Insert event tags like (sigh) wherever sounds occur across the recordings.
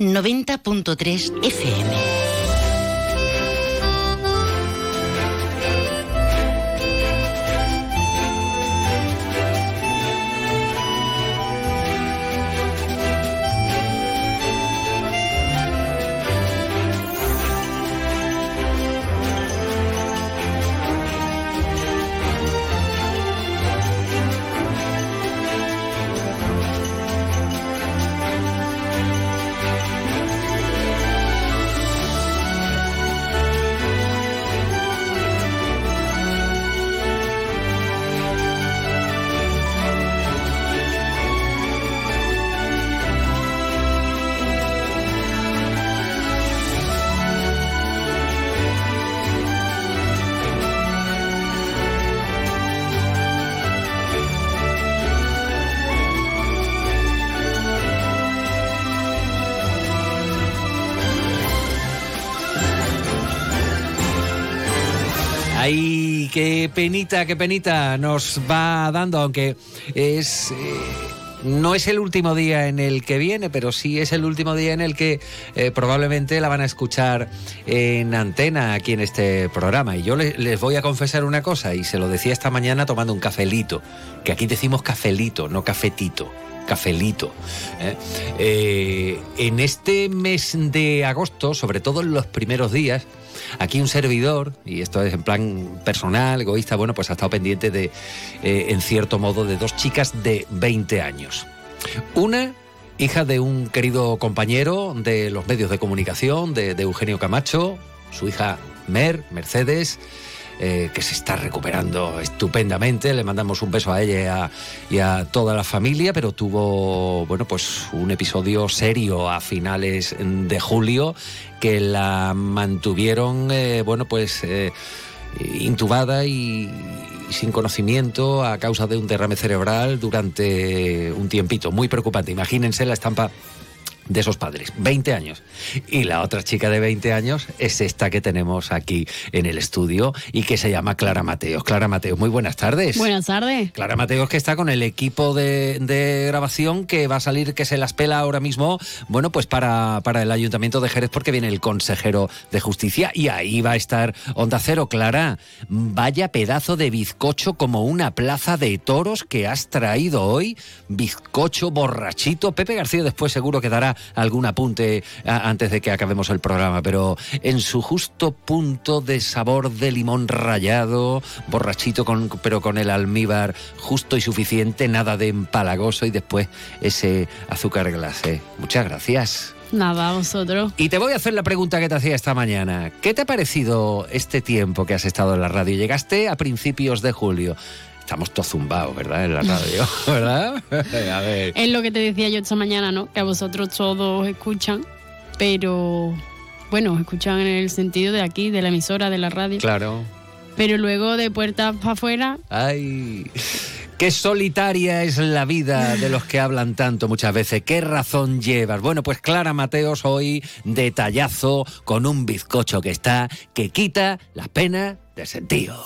90.3 FM. Penita, qué penita nos va dando, aunque es... Eh, no es el último día en el que viene, pero sí es el último día en el que eh, probablemente la van a escuchar en antena aquí en este programa. Y yo les, voy a confesar una cosa, y se lo decía esta mañana tomando un cafelito, que aquí decimos cafelito, no cafetito cafelito. ¿eh? en este mes de agosto, sobre todo en los primeros días, Aquí un servidor, y esto es en plan personal, egoísta, bueno, pues ha estado pendiente de, eh, en cierto modo, de dos chicas de 20 años. Una hija de un querido compañero de los medios de comunicación, de, de Eugenio Camacho, su hija Mer, Mercedes, eh, que se está recuperando estupendamente. Le mandamos un beso a ella y a, toda la familia, pero tuvo, bueno, pues un episodio serio a finales de julio que la mantuvieron, eh, bueno, pues eh, intubada y, sin conocimiento a causa de un derrame cerebral durante un tiempito. Muy preocupante. Imagínense la estampa de esos padres, 20 años. Y la otra chica de 20 años es esta que tenemos aquí en el estudio y que se llama Clara Mateos. Clara Mateos, muy buenas tardes. Buenas tardes. Clara Mateos que está con el equipo de, grabación que va a salir, que se las pela ahora mismo, bueno, pues para, para el Ayuntamiento de Jerez porque viene el consejero de Justicia y ahí va a estar Onda Cero. Clara, vaya pedazo de bizcocho como una plaza de toros que has traído hoy. Bizcocho borrachito. Pepe García después seguro que dará algún apunte antes de que acabemos el programa, pero en su justo punto de sabor de limón rallado, borrachito, con, pero con el almíbar justo y suficiente, nada de empalagoso y después ese azúcar glacé. Muchas gracias. Nada, vosotros. Y te voy a hacer la pregunta que te hacía esta mañana. ¿Qué te ha parecido este tiempo que has estado en la radio? Llegaste a principios de julio estamos todos zumbados, ¿verdad? En la radio, (laughs) ¿verdad? (laughs) a ver. Es lo que te decía yo esta mañana, ¿no? Que a vosotros todos escuchan, pero bueno, escuchan en el sentido de aquí, de la emisora, de la radio. Claro. Pero luego de puertas para afuera. ¡Ay! Qué solitaria es la vida de los que hablan tanto muchas veces. ¿Qué razón llevas? Bueno, pues Clara Mateos hoy detallazo con un bizcocho que está que quita la pena de sentido.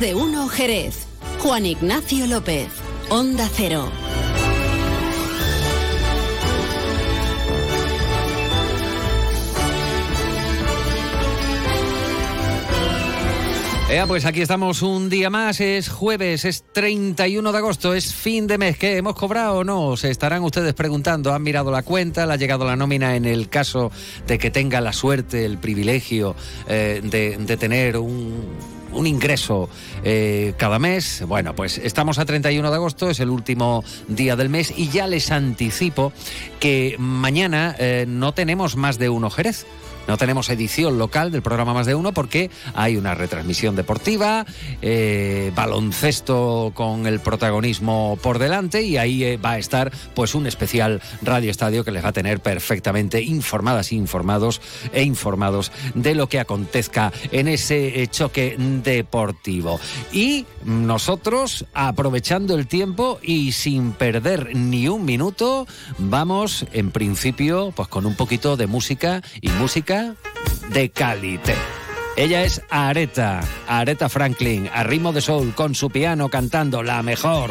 De uno Jerez. Juan Ignacio López. Onda Cero. pues aquí estamos un día más, es jueves, es 31 de agosto, es fin de mes. ¿Qué? ¿Hemos cobrado o no? Se estarán ustedes preguntando. ¿Han mirado la cuenta? ¿Le ha llegado la nómina en el caso de que tenga la suerte, el privilegio eh, de tener un un ingreso eh, cada mes. Bueno, pues estamos a 31 de agosto, es el último día del mes y ya les anticipo que mañana eh, no tenemos más de uno Jerez. No tenemos edición local del programa Más de Uno porque hay una retransmisión deportiva, eh, baloncesto con el protagonismo por delante y ahí eh, va a estar pues un especial Radio Estadio que les va a tener perfectamente informadas, informados e informados de lo que acontezca en ese eh, choque deportivo. Y nosotros, aprovechando el tiempo y sin perder ni un minuto, vamos en principio pues con un poquito de música y música de calité. Ella es Areta, Areta Franklin, a ritmo de soul, con su piano cantando la mejor.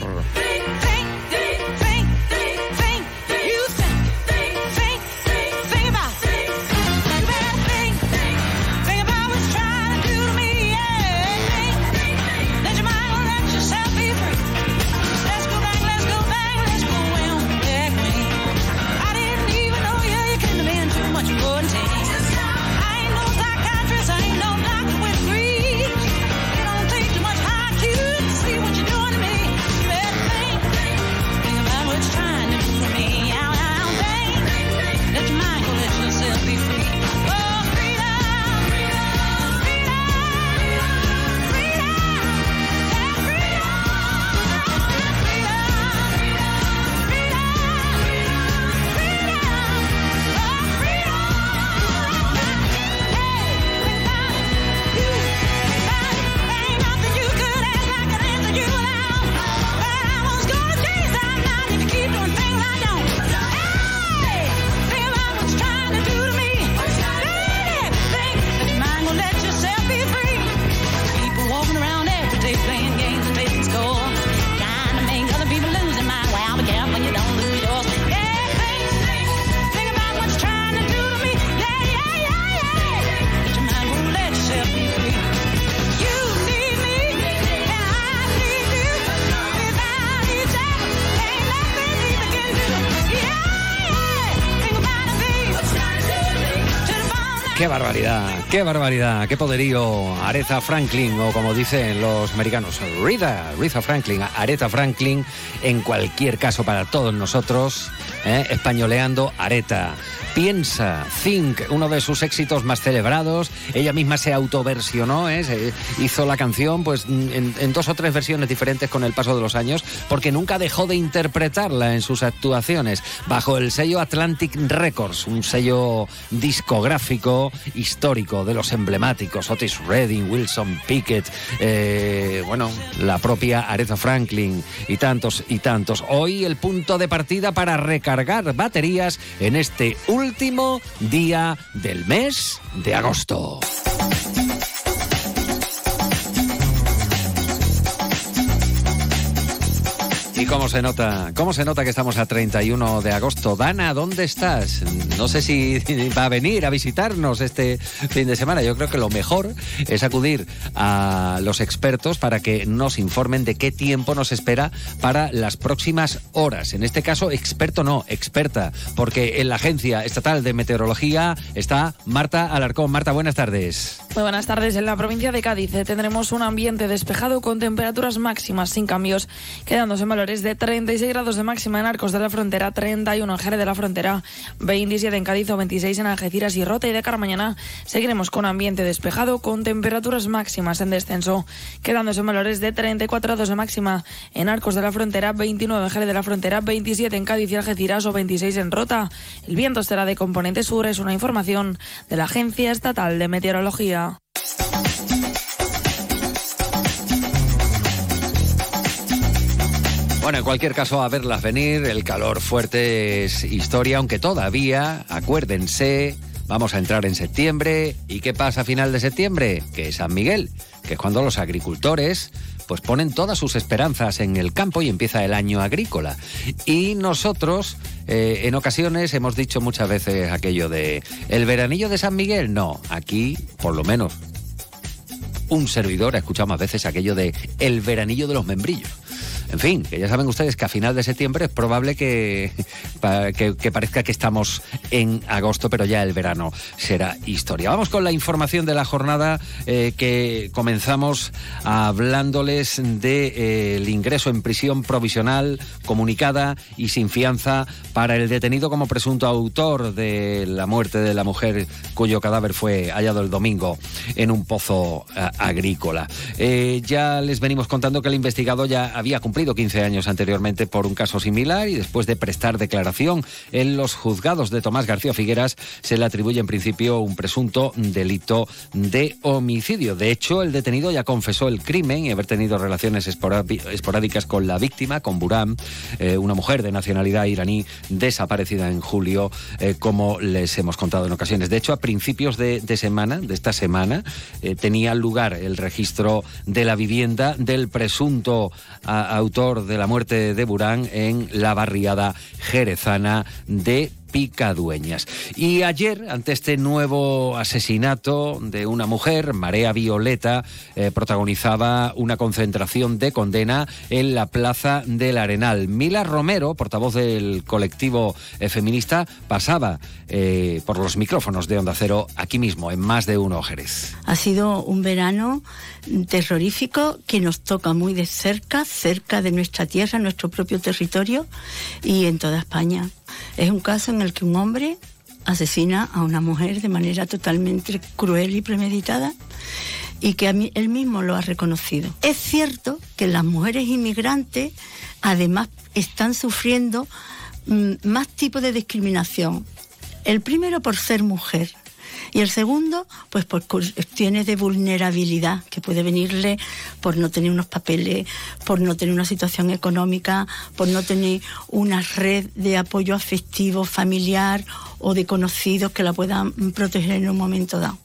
Qué barbaridad, qué poderío. Aretha Franklin, o como dicen los americanos, Rita, Rita Franklin, Aretha Franklin, en cualquier caso para todos nosotros, ¿eh? españoleando Aretha. Piensa, Think, uno de sus éxitos más celebrados. Ella misma se autoversionó, ¿eh? hizo la canción pues en, dos o tres versiones diferentes con el paso de los años, porque nunca dejó de interpretarla en sus actuaciones, bajo el sello Atlantic Records, un sello discográfico histórico de los emblemáticos, Otis Redding, Wilson Pickett, eh, bueno, la propia Aretha Franklin y tantos y tantos. Hoy el punto de partida para recargar baterías en este último día del mes de agosto. ¿Y cómo se nota? ¿Cómo se nota que estamos a 31 de agosto? Dana, ¿dónde estás? No sé si va a venir a visitarnos este fin de semana. Yo creo que lo mejor es acudir a los expertos para que nos informen de qué tiempo nos espera para las próximas horas. En este caso, experto no, experta, porque en la Agencia Estatal de Meteorología está Marta Alarcón. Marta, buenas tardes. Muy buenas tardes. En la provincia de Cádiz tendremos un ambiente despejado con temperaturas máximas sin cambios, quedándose en valores de 36 grados de máxima en Arcos de la Frontera, 31 en Jerez de la Frontera, 27 en Cádiz o 26 en Algeciras y Rota. Y de cara mañana seguiremos con ambiente despejado con temperaturas máximas en descenso, quedándose en valores de 34 grados de máxima en Arcos de la Frontera, 29 en Jerez de la Frontera, 27 en Cádiz y Algeciras o 26 en Rota. El viento será de componente sur, es una información de la Agencia Estatal de Meteorología. Bueno, en cualquier caso, a verlas venir, el calor fuerte es historia, aunque todavía, acuérdense, vamos a entrar en septiembre. ¿Y qué pasa a final de septiembre? Que es San Miguel, que es cuando los agricultores pues ponen todas sus esperanzas en el campo y empieza el año agrícola. Y nosotros, eh, en ocasiones, hemos dicho muchas veces aquello de el veranillo de San Miguel. No, aquí, por lo menos, un servidor ha escuchado más veces aquello de el veranillo de los membrillos. En fin, que ya saben ustedes que a final de septiembre es probable (laughs) que, que, parezca que estamos en agosto, pero ya el verano será historia. Vamos con la información de la jornada eh, que comenzamos hablándoles del de, eh, ingreso en prisión provisional comunicada y sin fianza para el detenido como presunto autor de la muerte de la mujer cuyo cadáver fue hallado el domingo en un pozo eh, agrícola. ya les venimos contando que el investigado ya había cumplido 15 años anteriormente por un caso similar y después de prestar declaración en los juzgados de Tomás García Figueras se le atribuye en principio un presunto delito de homicidio. De hecho, el detenido ya confesó el crimen y haber tenido relaciones esporádicas con la víctima, con Buram, eh, una mujer de nacionalidad iraní desaparecida en julio, eh, como les hemos contado en ocasiones. De hecho, a principios de, semana, de esta semana, eh, tenía lugar el registro de la vivienda del presunto de la muerte de Burán en la barriada jerezana de picadueñas. Y ayer, ante este nuevo asesinato de una mujer, Marea Violeta eh, protagonizaba una concentración de condena en la Plaza del Arenal. Mila Romero, portavoz del colectivo eh, feminista, pasaba eh, por los micrófonos de Onda Cero aquí mismo, en más de uno Jerez. Ha sido un verano terrorífico que nos toca muy de cerca, cerca de nuestra tierra, nuestro propio territorio y en toda España. Es un caso en el que un hombre asesina a una mujer de manera totalmente cruel y premeditada y que a él mismo lo ha reconocido. Es cierto que las mujeres inmigrantes además están sufriendo mm, más tipos de discriminación. El primero por ser mujer, y el segundo, pues por cuestiones de vulnerabilidad que puede venirle por no tener unos papeles, por no tener una situación económica, por no tener una red de apoyo afectivo, familiar o de conocidos que la puedan proteger en un momento dado.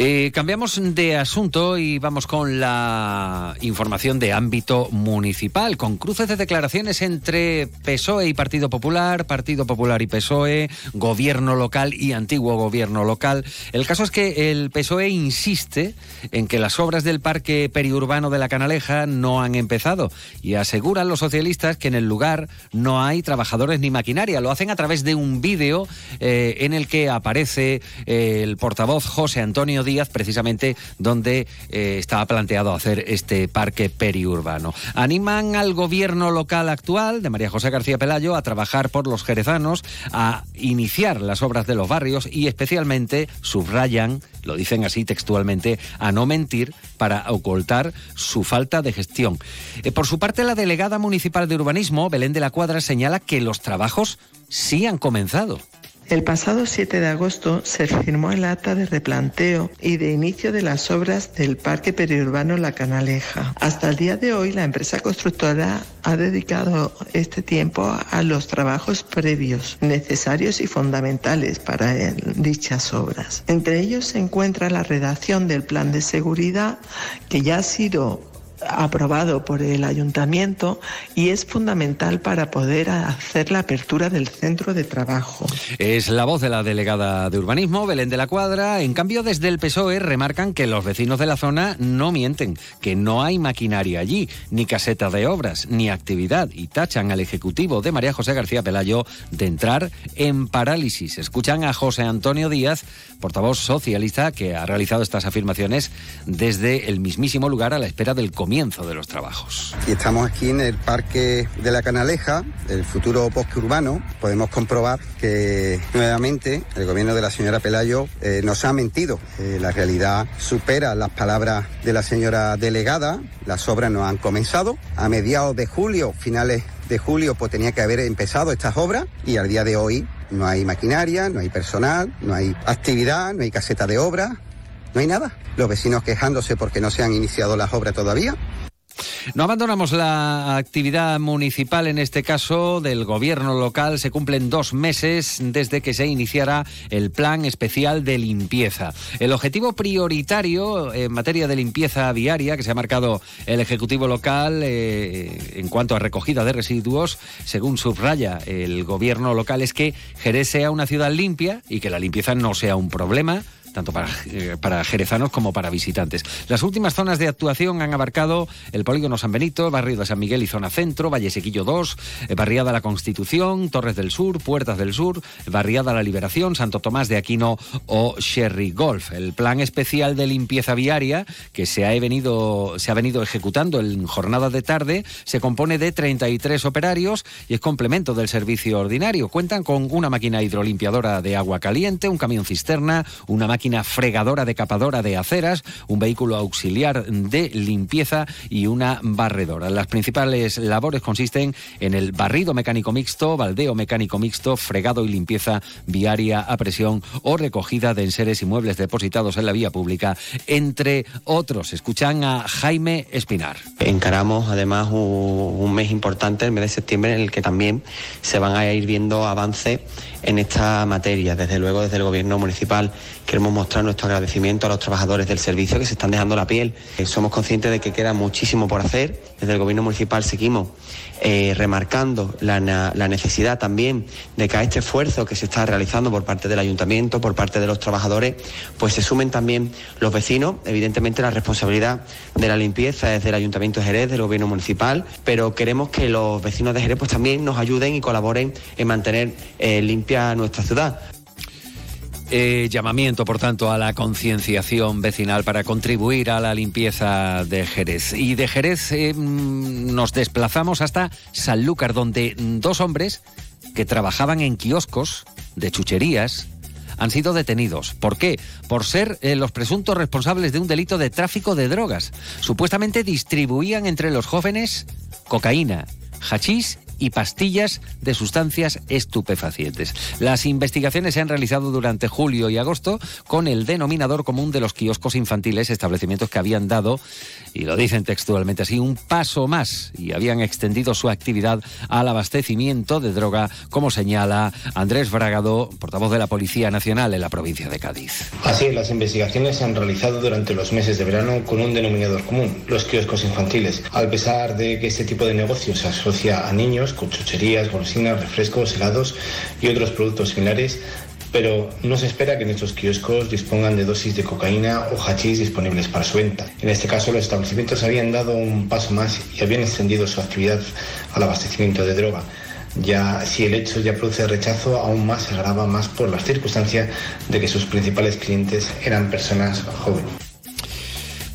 Eh, cambiamos de asunto y vamos con la información de ámbito municipal, con cruces de declaraciones entre PSOE y Partido Popular, Partido Popular y PSOE, gobierno local y antiguo gobierno local. El caso es que el PSOE insiste en que las obras del parque periurbano de la Canaleja no han empezado y aseguran los socialistas que en el lugar no hay trabajadores ni maquinaria. Lo hacen a través de un vídeo eh, en el que aparece el portavoz José Antonio Precisamente donde eh, estaba planteado hacer este parque periurbano. Animan al gobierno local actual de María José García Pelayo a trabajar por los jerezanos, a iniciar las obras de los barrios y especialmente subrayan, lo dicen así textualmente, a no mentir para ocultar su falta de gestión. Eh, por su parte, la delegada municipal de urbanismo, Belén de la Cuadra, señala que los trabajos sí han comenzado. El pasado 7 de agosto se firmó el acta de replanteo y de inicio de las obras del Parque Periurbano La Canaleja. Hasta el día de hoy, la empresa constructora ha dedicado este tiempo a los trabajos previos, necesarios y fundamentales para dichas obras. Entre ellos se encuentra la redacción del plan de seguridad que ya ha sido aprobado por el ayuntamiento y es fundamental para poder hacer la apertura del centro de trabajo. Es la voz de la delegada de urbanismo, Belén de la Cuadra. En cambio, desde el PSOE remarcan que los vecinos de la zona no mienten, que no hay maquinaria allí, ni caseta de obras, ni actividad, y tachan al Ejecutivo de María José García Pelayo de entrar en parálisis. Escuchan a José Antonio Díaz, portavoz socialista, que ha realizado estas afirmaciones desde el mismísimo lugar a la espera del comienzo de los trabajos. Y estamos aquí en el Parque de la Canaleja, el futuro bosque urbano. Podemos comprobar que nuevamente el gobierno de la señora Pelayo eh, nos ha mentido. Eh, la realidad supera las palabras de la señora delegada. Las obras no han comenzado. A mediados de julio, finales de julio, pues tenía que haber empezado estas obras y al día de hoy no hay maquinaria, no hay personal, no hay actividad, no hay caseta de obra, no hay nada. Los vecinos quejándose porque no se han iniciado las obras todavía. No abandonamos la actividad municipal, en este caso del gobierno local. Se cumplen dos meses desde que se iniciara el plan especial de limpieza. El objetivo prioritario en materia de limpieza viaria que se ha marcado el Ejecutivo local eh, en cuanto a recogida de residuos, según subraya el gobierno local, es que Jerez sea una ciudad limpia y que la limpieza no sea un problema tanto para, eh, para jerezanos como para visitantes. Las últimas zonas de actuación han abarcado el Polígono San Benito, barrio de San Miguel y Zona Centro, Valle Sequillo 2, eh, Barriada La Constitución, Torres del Sur, Puertas del Sur, Barriada La Liberación, Santo Tomás de Aquino o Sherry Golf. El plan especial de limpieza viaria que se ha venido, se ha venido ejecutando en jornada de tarde se compone de 33 operarios y es complemento del servicio ordinario. Cuentan con una máquina hidrolimpiadora de agua caliente, un camión cisterna, una máquina máquina fregadora decapadora de aceras, un vehículo auxiliar de limpieza y una barredora. Las principales labores consisten en el barrido mecánico mixto, baldeo mecánico mixto, fregado y limpieza viaria a presión o recogida de enseres y muebles depositados en la vía pública, entre otros. Escuchan a Jaime Espinar. Encaramos además un, mes importante, el mes de septiembre, en el que también se van a ir viendo avances en esta materia. Desde luego, desde el Gobierno municipal queremos mostrar nuestro agradecimiento a los trabajadores del servicio que se están dejando la piel. Eh, somos conscientes de que queda muchísimo por hacer. Desde el Gobierno municipal seguimos eh, remarcando la, necesidad también de que a este esfuerzo que se está realizando por parte del ayuntamiento, por parte de los trabajadores, pues se sumen también los vecinos. Evidentemente la responsabilidad de la limpieza es del ayuntamiento de Jerez, del gobierno municipal, pero queremos que los vecinos de Jerez pues también nos ayuden y colaboren en mantener eh, limpia nuestra ciudad. Eh, llamamiento, por tanto, a la concienciación vecinal para contribuir a la limpieza de Jerez. Y de Jerez eh, mm, nos desplazamos hasta Sanlúcar, donde dos hombres que trabajaban en kioscos de chucherías han sido detenidos. ¿Por qué? Por ser eh, los presuntos responsables de un delito de tráfico de drogas. Supuestamente distribuían entre los jóvenes cocaína, hachís y pastillas de sustancias estupefacientes. Las investigaciones se han realizado durante julio y agosto con el denominador común de los kioscos infantiles, establecimientos que habían dado, y lo dicen textualmente así, un paso más y habían extendido su actividad al abastecimiento de droga, como señala Andrés Bragado, portavoz de la Policía Nacional en la provincia de Cádiz. Así, las investigaciones se han realizado durante los meses de verano con un denominador común, los kioscos infantiles. A pesar de que este tipo de negocio se asocia a niños, con chucherías, golosinas, refrescos, helados y otros productos similares, pero no se espera que en estos kioscos dispongan de dosis de cocaína o hachís disponibles para su venta. En este caso, los establecimientos habían dado un paso más y habían extendido su actividad al abastecimiento de droga. Ya si el hecho ya produce rechazo, aún más se agrava más por las circunstancias de que sus principales clientes eran personas jóvenes.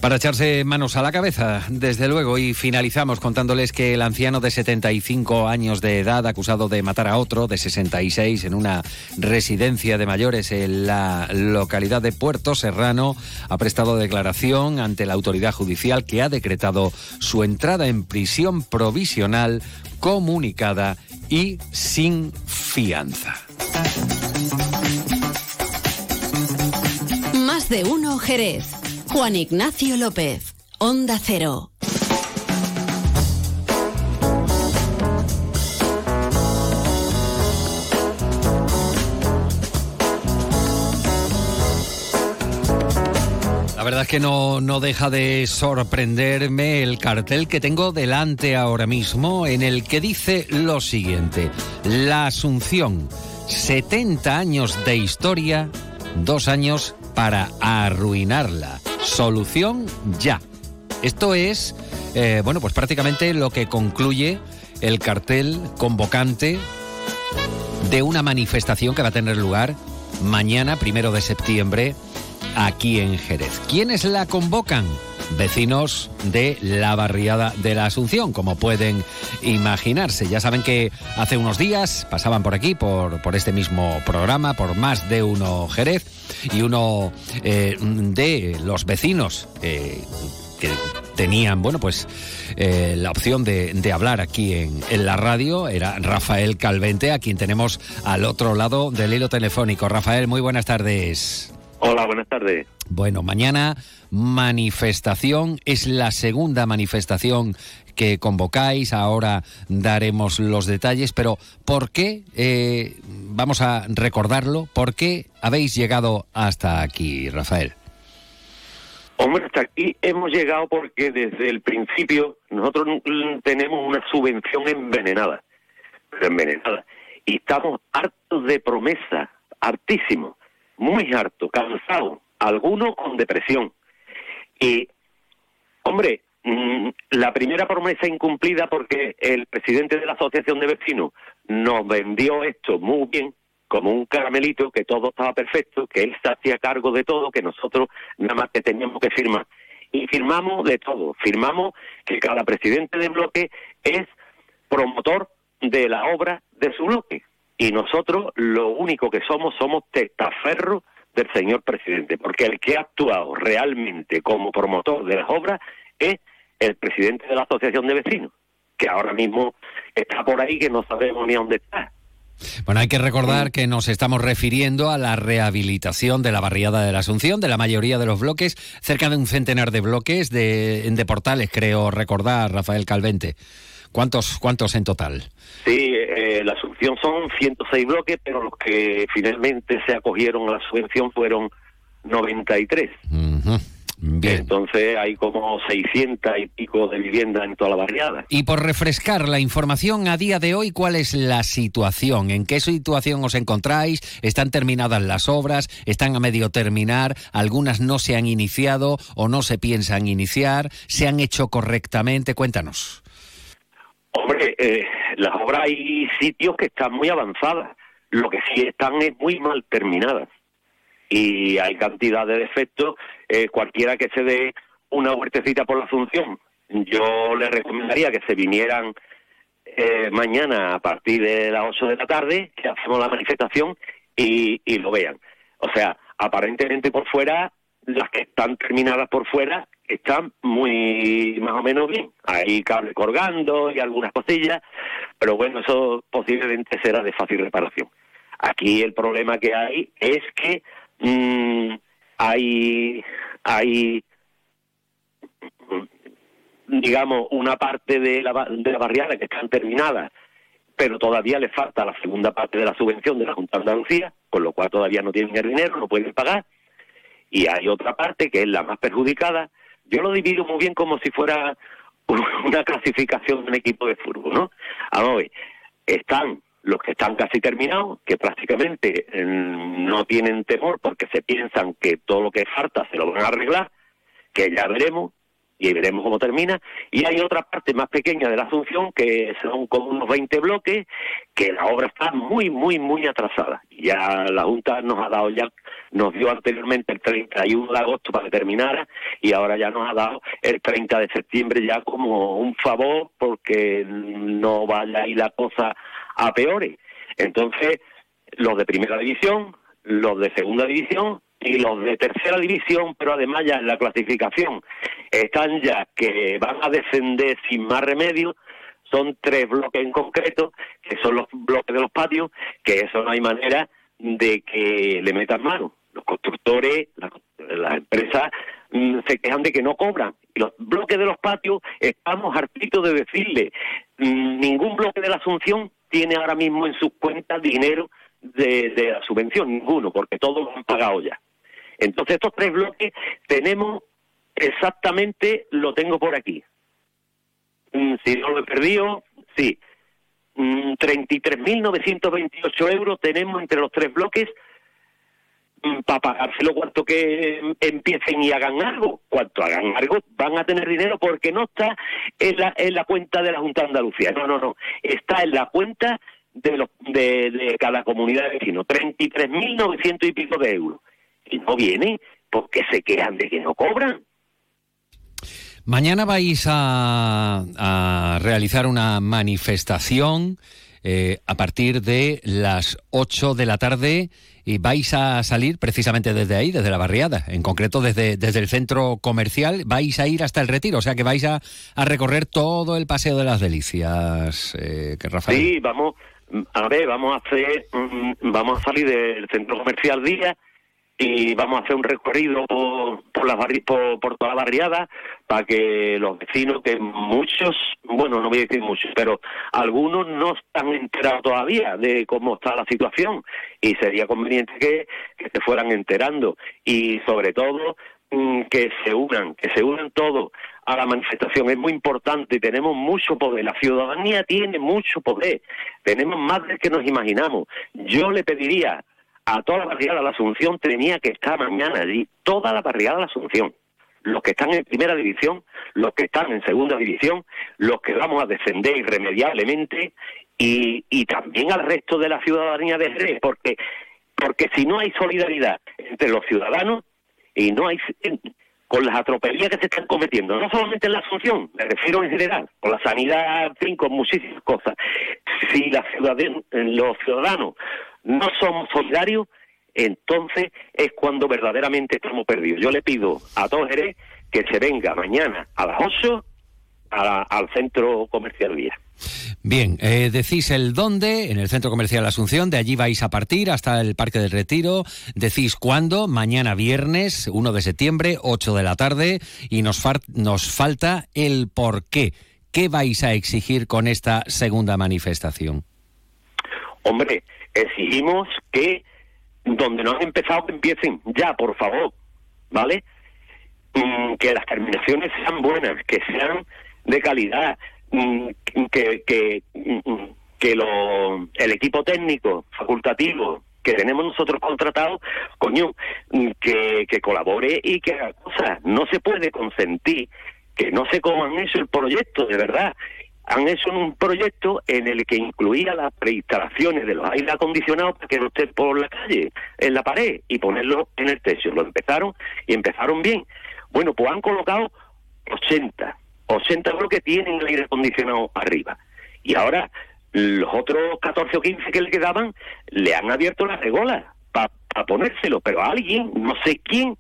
Para echarse manos a la cabeza, desde luego, y finalizamos contándoles que el anciano de 75 años de edad, acusado de matar a otro de 66 en una residencia de mayores en la localidad de Puerto Serrano, ha prestado declaración ante la autoridad judicial que ha decretado su entrada en prisión provisional comunicada y sin fianza. Más de uno, Jerez. Juan Ignacio López, Onda Cero. La verdad es que no, no deja de sorprenderme el cartel que tengo delante ahora mismo en el que dice lo siguiente. La Asunción, 70 años de historia, dos años para arruinarla. Solución ya. Esto es, eh, bueno, pues prácticamente lo que concluye el cartel convocante de una manifestación que va a tener lugar mañana, primero de septiembre, aquí en Jerez. ¿Quiénes la convocan? Vecinos de la barriada de la Asunción, como pueden imaginarse. Ya saben que hace unos días pasaban por aquí, por, por este mismo programa, por más de uno Jerez y uno eh, de los vecinos eh, que tenían, bueno, pues eh, la opción de, hablar aquí en, la radio era Rafael Calvente, a quien tenemos al otro lado del hilo telefónico. Rafael, muy buenas tardes. Hola, buenas tardes. Bueno, mañana manifestación, es la segunda manifestación que convocáis, ahora daremos los detalles, pero ¿por qué, eh, vamos a recordarlo, por qué habéis llegado hasta aquí, Rafael? Hombre, hasta aquí hemos llegado porque desde el principio nosotros tenemos una subvención envenenada, envenenada, y estamos hartos de promesa, hartísimos, muy hartos, cansados, algunos con depresión. Y, hombre, Mm, la primera promesa incumplida porque el presidente de la Asociación de Vecinos nos vendió esto muy bien, como un caramelito, que todo estaba perfecto, que él se hacía cargo de todo, que nosotros nada más que teníamos que firmar. Y firmamos de todo. Firmamos que cada presidente de bloque es promotor de la obra de su bloque. Y nosotros lo único que somos somos testaferros del señor presidente, porque el que ha actuado realmente como promotor de las obras es el presidente de la Asociación de Vecinos, que ahora mismo está por ahí que no sabemos ni dónde está. Bueno, hay que recordar que nos estamos refiriendo a la rehabilitación de la barriada de la Asunción, de la mayoría de los bloques, cerca de un centenar de bloques de, portales, creo recordar, Rafael Calvente. ¿Cuántos, cuántos en total? Sí, eh, la Asunción son 106 bloques, pero los que finalmente se acogieron a la subvención fueron 93. Bien. Entonces hay como 600 y pico de viviendas en toda la barriada. Y por refrescar la información a día de hoy, ¿cuál es la situación? ¿En qué situación os encontráis? ¿Están terminadas las obras? ¿Están a medio terminar? ¿Algunas no se han iniciado o no se piensan iniciar? ¿Se han hecho correctamente? Cuéntanos. Hombre, eh, las obras hay sitios que están muy avanzadas. Lo que sí están es muy mal terminadas y hay cantidad de defectos. Eh, cualquiera que se dé una huertecita por la Asunción, yo le recomendaría que se vinieran eh, mañana a partir de las 8 de la tarde, que hacemos la manifestación y, y lo vean. O sea, aparentemente por fuera, las que están terminadas por fuera están muy más o menos bien. Hay cable colgando y algunas cosillas, pero bueno, eso posiblemente será de fácil reparación. Aquí el problema que hay es que Mm, hay, hay, digamos, una parte de la, de la barriada que están terminadas, pero todavía le falta la segunda parte de la subvención de la Junta de Andalucía, con lo cual todavía no tienen el dinero, no pueden pagar. Y hay otra parte que es la más perjudicada. Yo lo divido muy bien como si fuera una clasificación de un equipo de fútbol, ¿no? Ahora, están los que están casi terminados, que prácticamente mm, no tienen temor porque se piensan que todo lo que falta se lo van a arreglar, que ya veremos y veremos cómo termina. Y hay otra parte más pequeña de la Asunción, que son como unos 20 bloques, que la obra está muy, muy, muy atrasada. Ya la Junta nos ha dado ya, nos dio anteriormente el 31 de agosto para que terminara, y ahora ya nos ha dado el 30 de septiembre ya como un favor, porque no vaya ahí la cosa a peores. Entonces, los de primera división, los de segunda división y los de tercera división, pero además ya en la clasificación están ya que van a descender sin más remedio. Son tres bloques en concreto, que son los bloques de los patios, que eso no hay manera de que le metan mano. Los constructores, las, empresas mm, se quejan de que no cobran. Y los bloques de los patios, estamos hartitos de decirle, mm, ningún bloque de la Asunción tiene ahora mismo en sus cuentas dinero de, la subvención, ninguno, porque todos lo han pagado ya. Entonces estos tres bloques tenemos exactamente, lo tengo por aquí. Mm, si no lo he perdido, sí. 33.928 mm, euros tenemos entre los tres bloques mm, para pagárselo cuanto que empiecen y hagan algo. Cuanto hagan algo, van a tener dinero porque no está en la, en la cuenta de la Junta de Andalucía. No, no, no. Está en la cuenta de, los, de, de cada comunidad de vecinos. 33.900 y pico de euros. No vienen porque se quejan de que no cobran. Mañana vais a, a realizar una manifestación eh, a partir de las 8 de la tarde y vais a salir precisamente desde ahí, desde la barriada, en concreto desde, desde el centro comercial, vais a ir hasta el retiro, o sea que vais a, a recorrer todo el Paseo de las Delicias, eh, que Rafael. Sí, vamos, a ver, vamos a hacer, mm, vamos a salir del centro comercial Día y vamos a hacer un recorrido por, por, la por, por, toda la barriada para que los vecinos, que muchos, bueno, no voy a decir muchos, pero algunos no están enterados todavía de cómo está la situación y sería conveniente que, que se fueran enterando y sobre todo mm, que se unan, que se unan todos a la manifestación. Es muy importante, tenemos mucho poder, la ciudadanía tiene mucho poder, tenemos más del que nos imaginamos. Yo le pediría a toda la barriada de la Asunción tenía que estar mañana allí, toda la barriada de la Asunción. Los que están en primera división, los que están en segunda división, los que vamos a defender irremediablemente y, y también al resto de la ciudadanía de Jerez, porque, porque si no hay solidaridad entre los ciudadanos y no hay con las atropelías que se están cometiendo, no solamente en la Asunción, me refiero en general, con la sanidad, fin, con muchísimas cosas. Si la los ciudadanos no somos solidarios, entonces es cuando verdaderamente estamos perdidos. Yo le pido a todos que se venga mañana a las 8 al centro comercial Vía. Bien, eh, decís el dónde, en el Centro Comercial Asunción, de allí vais a partir hasta el Parque del Retiro, decís cuándo, mañana viernes, 1 de septiembre, 8 de la tarde, y nos, nos falta el por qué. ¿Qué vais a exigir con esta segunda manifestación? Hombre, exigimos que donde no han empezado, que empiecen ya, por favor, ¿vale? Mm, que las terminaciones sean buenas, que sean de calidad, mm, que, que, mm, que lo, el equipo técnico facultativo que tenemos nosotros contratado, coño, que, que colabore y que haga cosas. No se puede consentir que no se coman eso el proyecto, de verdad. Han hecho un proyecto en el que incluía las preinstalaciones de los aire acondicionados para que no esté por la calle, en la pared, y ponerlo en el techo. Lo empezaron y empezaron bien. Bueno, pues han colocado 80, 80 que tienen el aire acondicionado arriba. Y ahora los otros 14 o 15 que le quedaban le han abierto las regolas para ponérselo, pero alguien, no sé quién,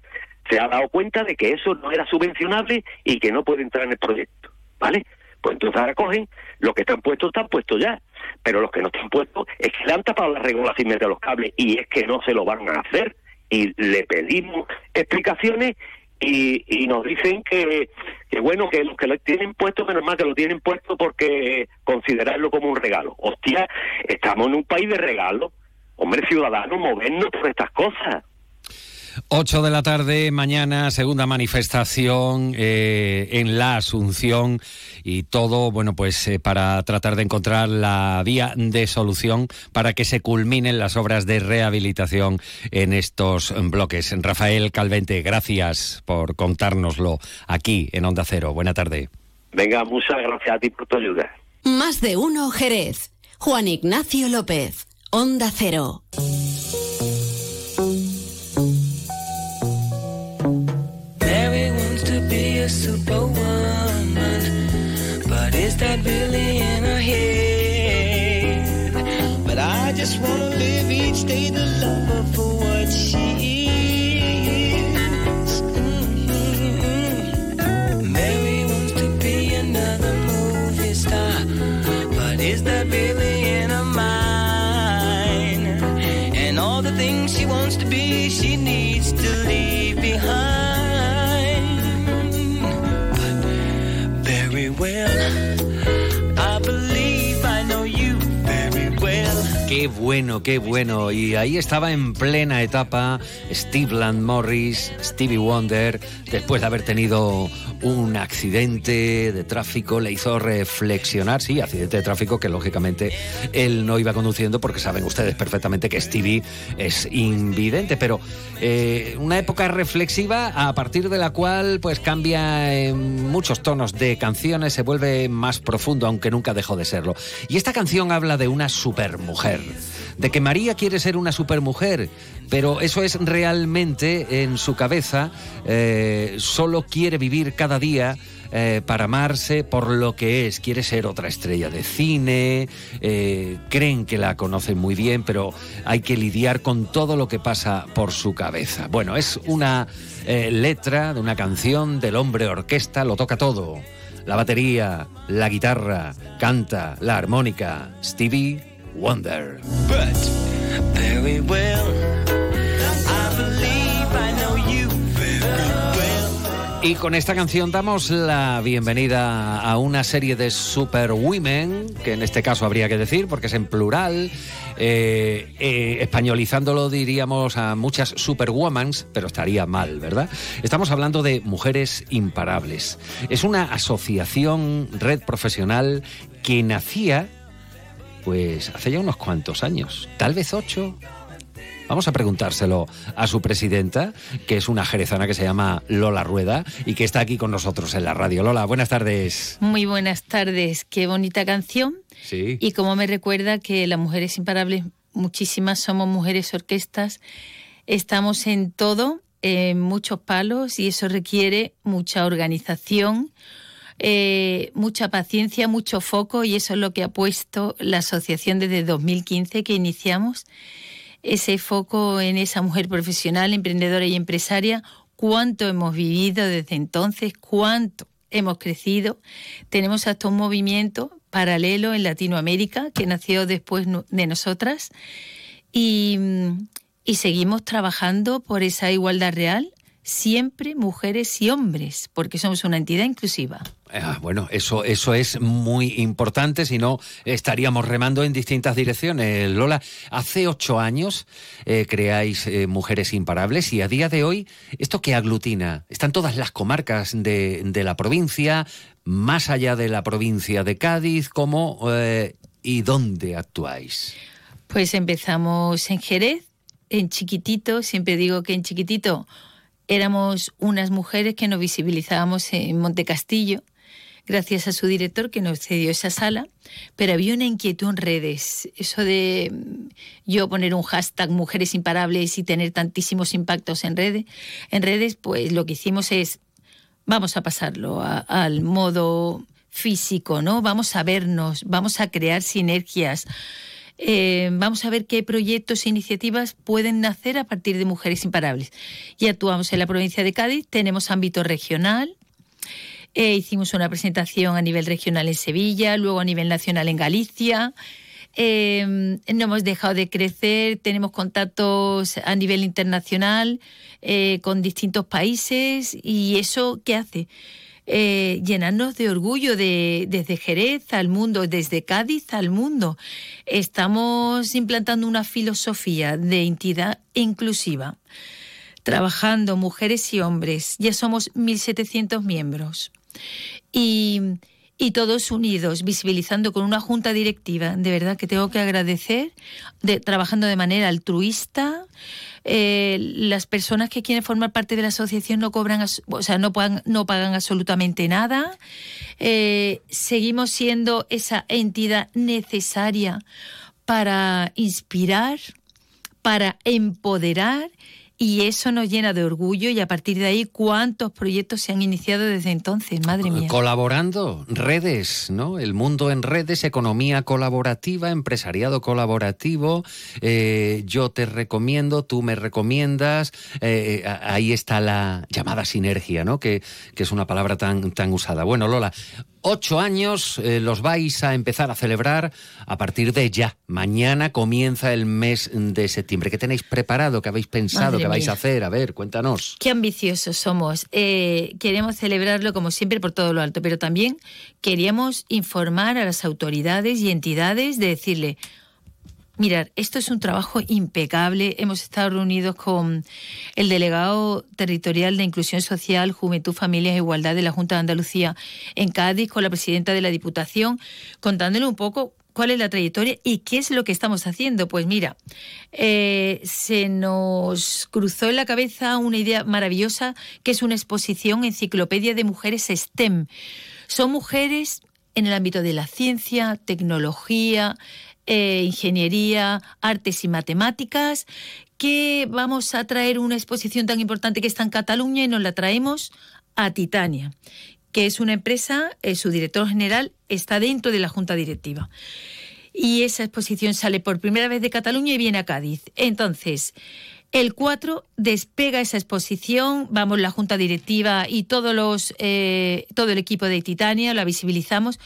se ha dado cuenta de que eso no era subvencionable y que no puede entrar en el proyecto, ¿vale? Pues entonces ahora cogen, los que están puestos están puestos ya, pero los que no están puestos es que le han tapado las sin meter los cables y es que no se lo van a hacer y le pedimos explicaciones y, y nos dicen que, que, bueno, que los que lo tienen puesto, menos mal que lo tienen puesto porque considerarlo como un regalo. Hostia, estamos en un país de regalo. Hombre, ciudadanos, movernos por estas cosas. 8 de la tarde, mañana, segunda manifestación eh, en la Asunción y todo, bueno, pues eh, para tratar de encontrar la vía de solución para que se culminen las obras de rehabilitación en estos bloques. Rafael Calvente, gracias por contárnoslo aquí en Onda Cero. Buena tarde. Venga, muchas gracias a ti por tu ayuda. Más de uno, Jerez. Juan Ignacio López, Onda Cero. Superwoman, but is that really in her head? But I just wanna live each day to love her Qué bueno, qué bueno. Y ahí estaba en plena etapa Steve Land Morris, Stevie Wonder, después de haber tenido un accidente de tráfico, le hizo reflexionar, sí, accidente de tráfico que lógicamente él no iba conduciendo porque saben ustedes perfectamente que Stevie es invidente, pero eh, una época reflexiva a partir de la cual pues cambia en muchos tonos de canciones, se vuelve más profundo, aunque nunca dejó de serlo. Y esta canción habla de una supermujer, de que María quiere ser una supermujer, pero eso es realmente en su cabeza, eh, solo quiere vivir cada día eh, para amarse por lo que es. Quiere ser otra estrella de cine, eh, creen que la conocen muy bien, pero hay que lidiar con todo lo que pasa por su cabeza. Bueno, es una letra de una canción del hombre orquesta, lo toca todo. La batería, la guitarra, canta, la armónica. Stevie Wonder. Y con esta canción damos la bienvenida a una serie de superwomen, que en este caso habría que decir, porque es en plural, eh, eh, españolizándolo diríamos a muchas superwomans, pero estaría mal, ¿verdad? Estamos hablando de Mujeres Imparables. Es una asociación, red profesional, que nacía, pues, hace ya unos cuantos años, tal vez ocho, Vamos a preguntárselo a su presidenta, que es una jerezana que se llama Lola Rueda y que está aquí con nosotros en la radio. Lola, buenas tardes. Muy buenas tardes. Qué bonita canción. Sí. Y como me recuerda que las mujeres imparables, muchísimas somos mujeres orquestas, estamos en todo, en muchos palos y eso requiere mucha organización. Eh, mucha paciencia, mucho foco y eso es lo que ha puesto la asociación desde 2015 que iniciamos. Ese foco en esa mujer profesional, emprendedora y empresaria, cuánto hemos vivido desde entonces, cuánto hemos crecido. Tenemos hasta un movimiento paralelo en Latinoamérica que nació después de nosotras. Y seguimos trabajando por esa igualdad real, siempre mujeres y hombres, porque somos una entidad inclusiva. Ah, bueno, eso, eso es muy importante, si no estaríamos remando en distintas direcciones. Lola, hace ocho años eh, creáis eh, Mujeres Imparables y a día de hoy, ¿esto qué aglutina? Están todas las comarcas de, de la provincia, más allá de la provincia de Cádiz, ¿cómo eh, y dónde actuáis? Pues empezamos en Jerez, en chiquitito, siempre digo que en chiquitito éramos unas mujeres que nos visibilizábamos en Montecastillo, gracias a su director que nos cedió esa sala, pero había una inquietud en redes, eso de mm, yo poner un hashtag Mujeres Imparables y tener tantísimos impactos en redes, en redes, pues lo que hicimos es vamos a pasarlo al modo físico, ¿no? Vamos a vernos, vamos a crear sinergias. Eh, vamos a ver qué proyectos e iniciativas pueden nacer a partir de Mujeres Imparables. Y actuamos en la provincia de Cádiz, tenemos ámbito regional, eh, hicimos una presentación a nivel regional en Sevilla, luego a nivel nacional en Galicia. Eh, no hemos dejado de crecer, tenemos contactos a nivel internacional con distintos países y eso ¿qué hace? Eh, llenarnos de orgullo de, desde Jerez al mundo, desde Cádiz al mundo. Estamos implantando una filosofía de entidad inclusiva, trabajando mujeres y hombres. Ya somos 1.700 miembros y, y todos unidos, visibilizando con una junta directiva. De verdad que tengo que agradecer, de, trabajando de manera altruista. Eh, las personas que quieren formar parte de la asociación no cobran, o sea, no pagan absolutamente nada. Eh, seguimos siendo esa entidad necesaria para inspirar, para empoderar y eso nos llena de orgullo y a partir de ahí cuántos proyectos se han iniciado desde entonces, madre mía. Colaborando, redes, ¿no? El mundo en redes, economía colaborativa, empresariado colaborativo. eh, yo te recomiendo, tú me recomiendas. eh, ahí está la llamada sinergia, ¿no? Que, que es una palabra tan, tan usada. Bueno, Lola, ocho años eh, los vais a empezar a celebrar a partir de ya. Mañana comienza el mes de septiembre. ¿Qué tenéis preparado? ¿Qué habéis pensado? Madre ¿Qué vais a hacer? A ver, cuéntanos. Qué ambiciosos somos. Eh, queremos celebrarlo como siempre por todo lo alto, pero también queríamos informar a las autoridades y entidades de decirle, Mirar, esto es un trabajo impecable. Hemos estado reunidos con el delegado territorial de Inclusión Social, Juventud, Familias e Igualdad de la Junta de Andalucía en Cádiz, con la presidenta de la Diputación, contándole un poco cuál es la trayectoria y qué es lo que estamos haciendo. Pues mira, eh, se nos cruzó en la cabeza una idea maravillosa que es una exposición enciclopedia de mujeres STEM. Son mujeres en el ámbito de la ciencia, tecnología, eh, ingeniería, artes y matemáticas, que vamos a traer una exposición tan importante que está en Cataluña y nos la traemos a Titania, que es una empresa, eh, su director general está dentro de la junta directiva. Y esa exposición sale por primera vez de Cataluña y viene a Cádiz. Entonces, el 4 despega esa exposición, vamos la junta directiva y todos los, eh, todo el equipo de Titania, la visibilizamos,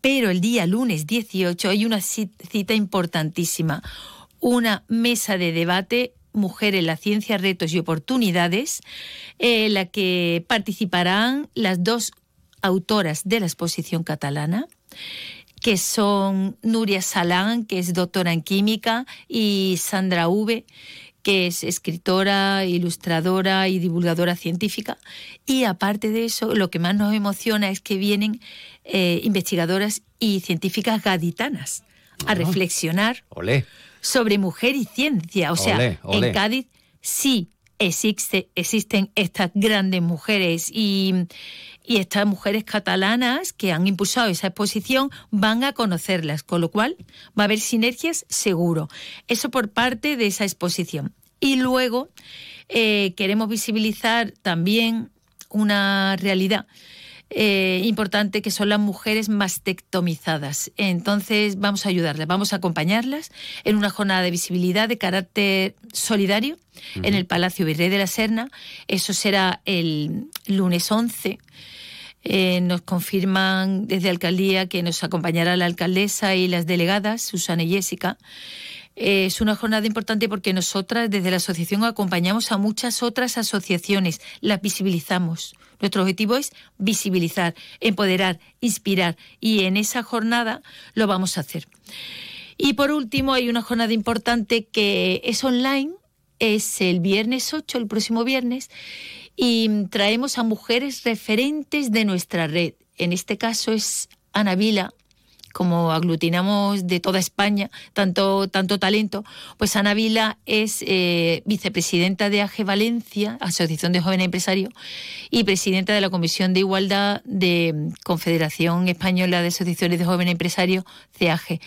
pero el día lunes 18 hay una ci- cita importantísima, una mesa de debate Mujer en la ciencia, retos y oportunidades, en la que participarán las dos autoras de la exposición catalana, que son Nuria Salán, que es doctora en química, y Sandra V, que es escritora, ilustradora y divulgadora científica. Y aparte de eso, lo que más nos emociona es que vienen eh, investigadoras y científicas gaditanas a Ah. reflexionar Olé. sobre mujer y ciencia. O sea, Olé, olé. en Cádiz sí existe, existen estas grandes mujeres y, y estas mujeres catalanas que han impulsado esa exposición van a conocerlas, con lo cual va a haber sinergias seguro. Eso por parte de esa exposición. Y luego eh, queremos visibilizar también una realidad. Eh, importante que son las mujeres mastectomizadas. Entonces vamos a ayudarlas, vamos a acompañarlas en una jornada de visibilidad de carácter solidario en el Palacio Virrey de la Serna. Eso será el lunes 11. Eh, nos confirman desde alcaldía que nos acompañará la alcaldesa y las delegadas, Susana y Jessica. Eh, es una jornada importante porque nosotras desde la asociación acompañamos a muchas otras asociaciones, las visibilizamos. Nuestro objetivo es visibilizar, empoderar, inspirar y en esa jornada lo vamos a hacer. Y por último, hay una jornada importante que es online, es el viernes 8, el próximo viernes, y traemos a mujeres referentes de nuestra red. En este caso es Ana Vila, como aglutinamos de toda España tanto, tanto talento, pues Ana Vila es eh, vicepresidenta de AGE Valencia, Asociación de Jóvenes Empresarios, y presidenta de la Comisión de Igualdad de Confederación Española de Asociaciones de Jóvenes Empresarios, CAGE.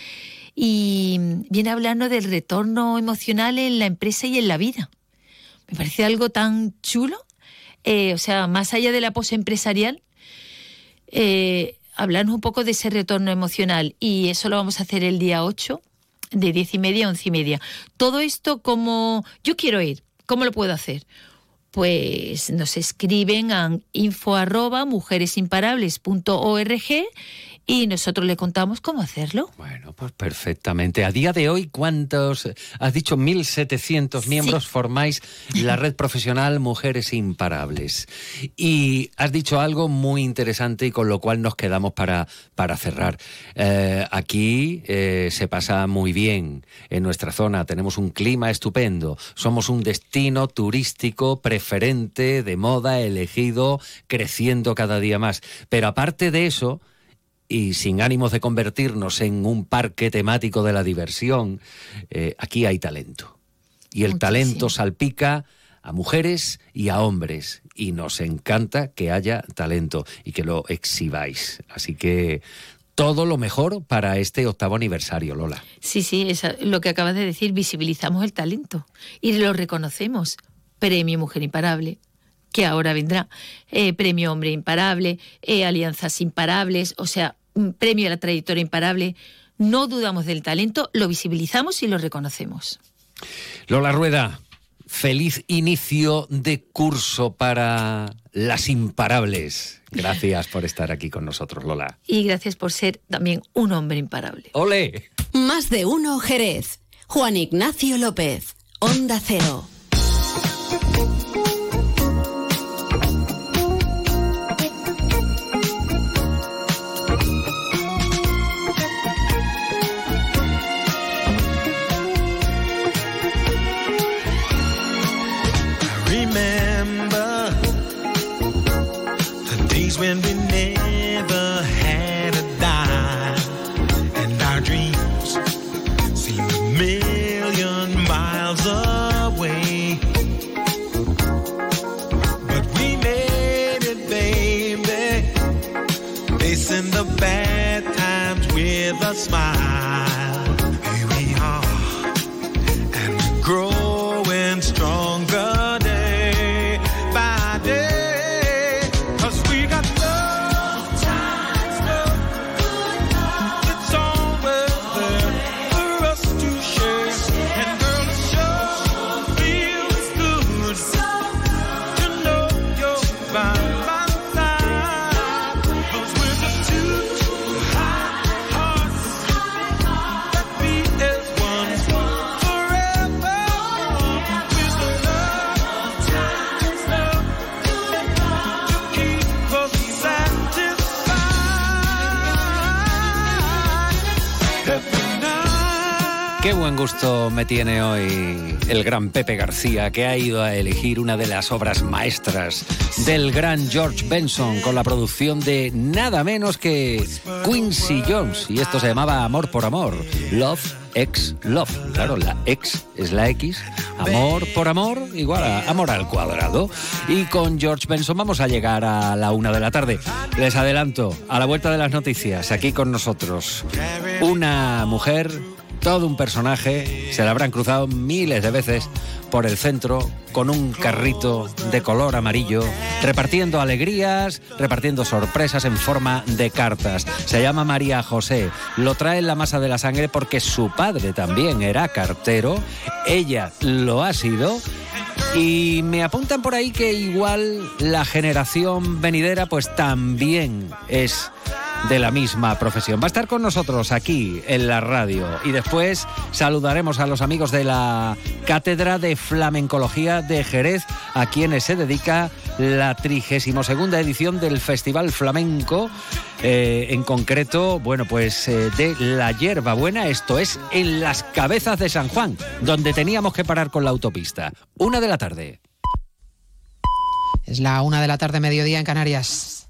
Y viene hablando del retorno emocional en la empresa y en la vida. Me parece algo tan chulo. Eh, o sea, más allá de la pose empresarial, eh, hablarnos un poco de ese retorno emocional y eso lo vamos a hacer el día 8 de 10 y media a 11 y media. Todo esto como yo quiero ir, ¿cómo lo puedo hacer? Pues nos escriben a info arroba mujeresimparables.org y nosotros le contamos cómo hacerlo. Bueno, pues perfectamente. A día de hoy, ¿cuántos? Has dicho 1.700 miembros formáis la red profesional Mujeres Imparables. Y has dicho algo muy interesante y con lo cual nos quedamos para, para cerrar. Eh, aquí eh, se pasa muy bien en nuestra zona, tenemos un clima estupendo, somos un destino turístico preferente, de moda, elegido, creciendo cada día más. Pero aparte de eso, y sin ánimos de convertirnos en un parque temático de la diversión, eh, aquí hay talento. Y el talento salpica a mujeres y a hombres. Y nos encanta que haya talento y que lo exhibáis. Así que todo lo mejor para este octavo aniversario, Lola. Sí, sí, es lo que acabas de decir, visibilizamos el talento y lo reconocemos. Premio Mujer Imparable, que ahora vendrá, eh, Premio Hombre Imparable, eh, Alianzas Imparables, o sea, premio a la trayectoria imparable, no dudamos del talento, lo visibilizamos y lo reconocemos. Lola Rueda, feliz inicio de curso para las imparables. Gracias por estar aquí con nosotros, Lola. Y gracias por ser también un hombre imparable. ¡Ole! Más de uno, Jerez. Juan Ignacio López, Onda Cero. When gusto me tiene hoy el gran Pepe García, que ha ido a elegir una de las obras maestras del gran George Benson con la producción de nada menos que Quincy Jones. Y esto se llamaba Amor por Amor, Love X Love. Claro, la X es la X, amor por amor igual a amor al cuadrado. Y con George Benson vamos a llegar a la una de la tarde. Les adelanto, a la vuelta de las noticias, aquí con nosotros, una mujer todo un personaje, se la habrán cruzado miles de veces por el centro con un carrito de color amarillo, repartiendo alegrías, repartiendo sorpresas en forma de cartas. Se llama María José, lo trae en la masa de la sangre porque su padre también era cartero, ella lo ha sido. Y me apuntan por ahí que igual la generación venidera pues también es de la misma profesión. Va a estar con nosotros aquí en la radio y después saludaremos a los amigos de la Cátedra de Flamencología de Jerez, a quienes se dedica la 32 edición del Festival Flamenco. eh, en concreto, bueno, pues eh, de la hierba buena, esto es en las cabezas de San Juan, donde teníamos que parar con la autopista. Una de la tarde. Es la una de la tarde, mediodía en Canarias.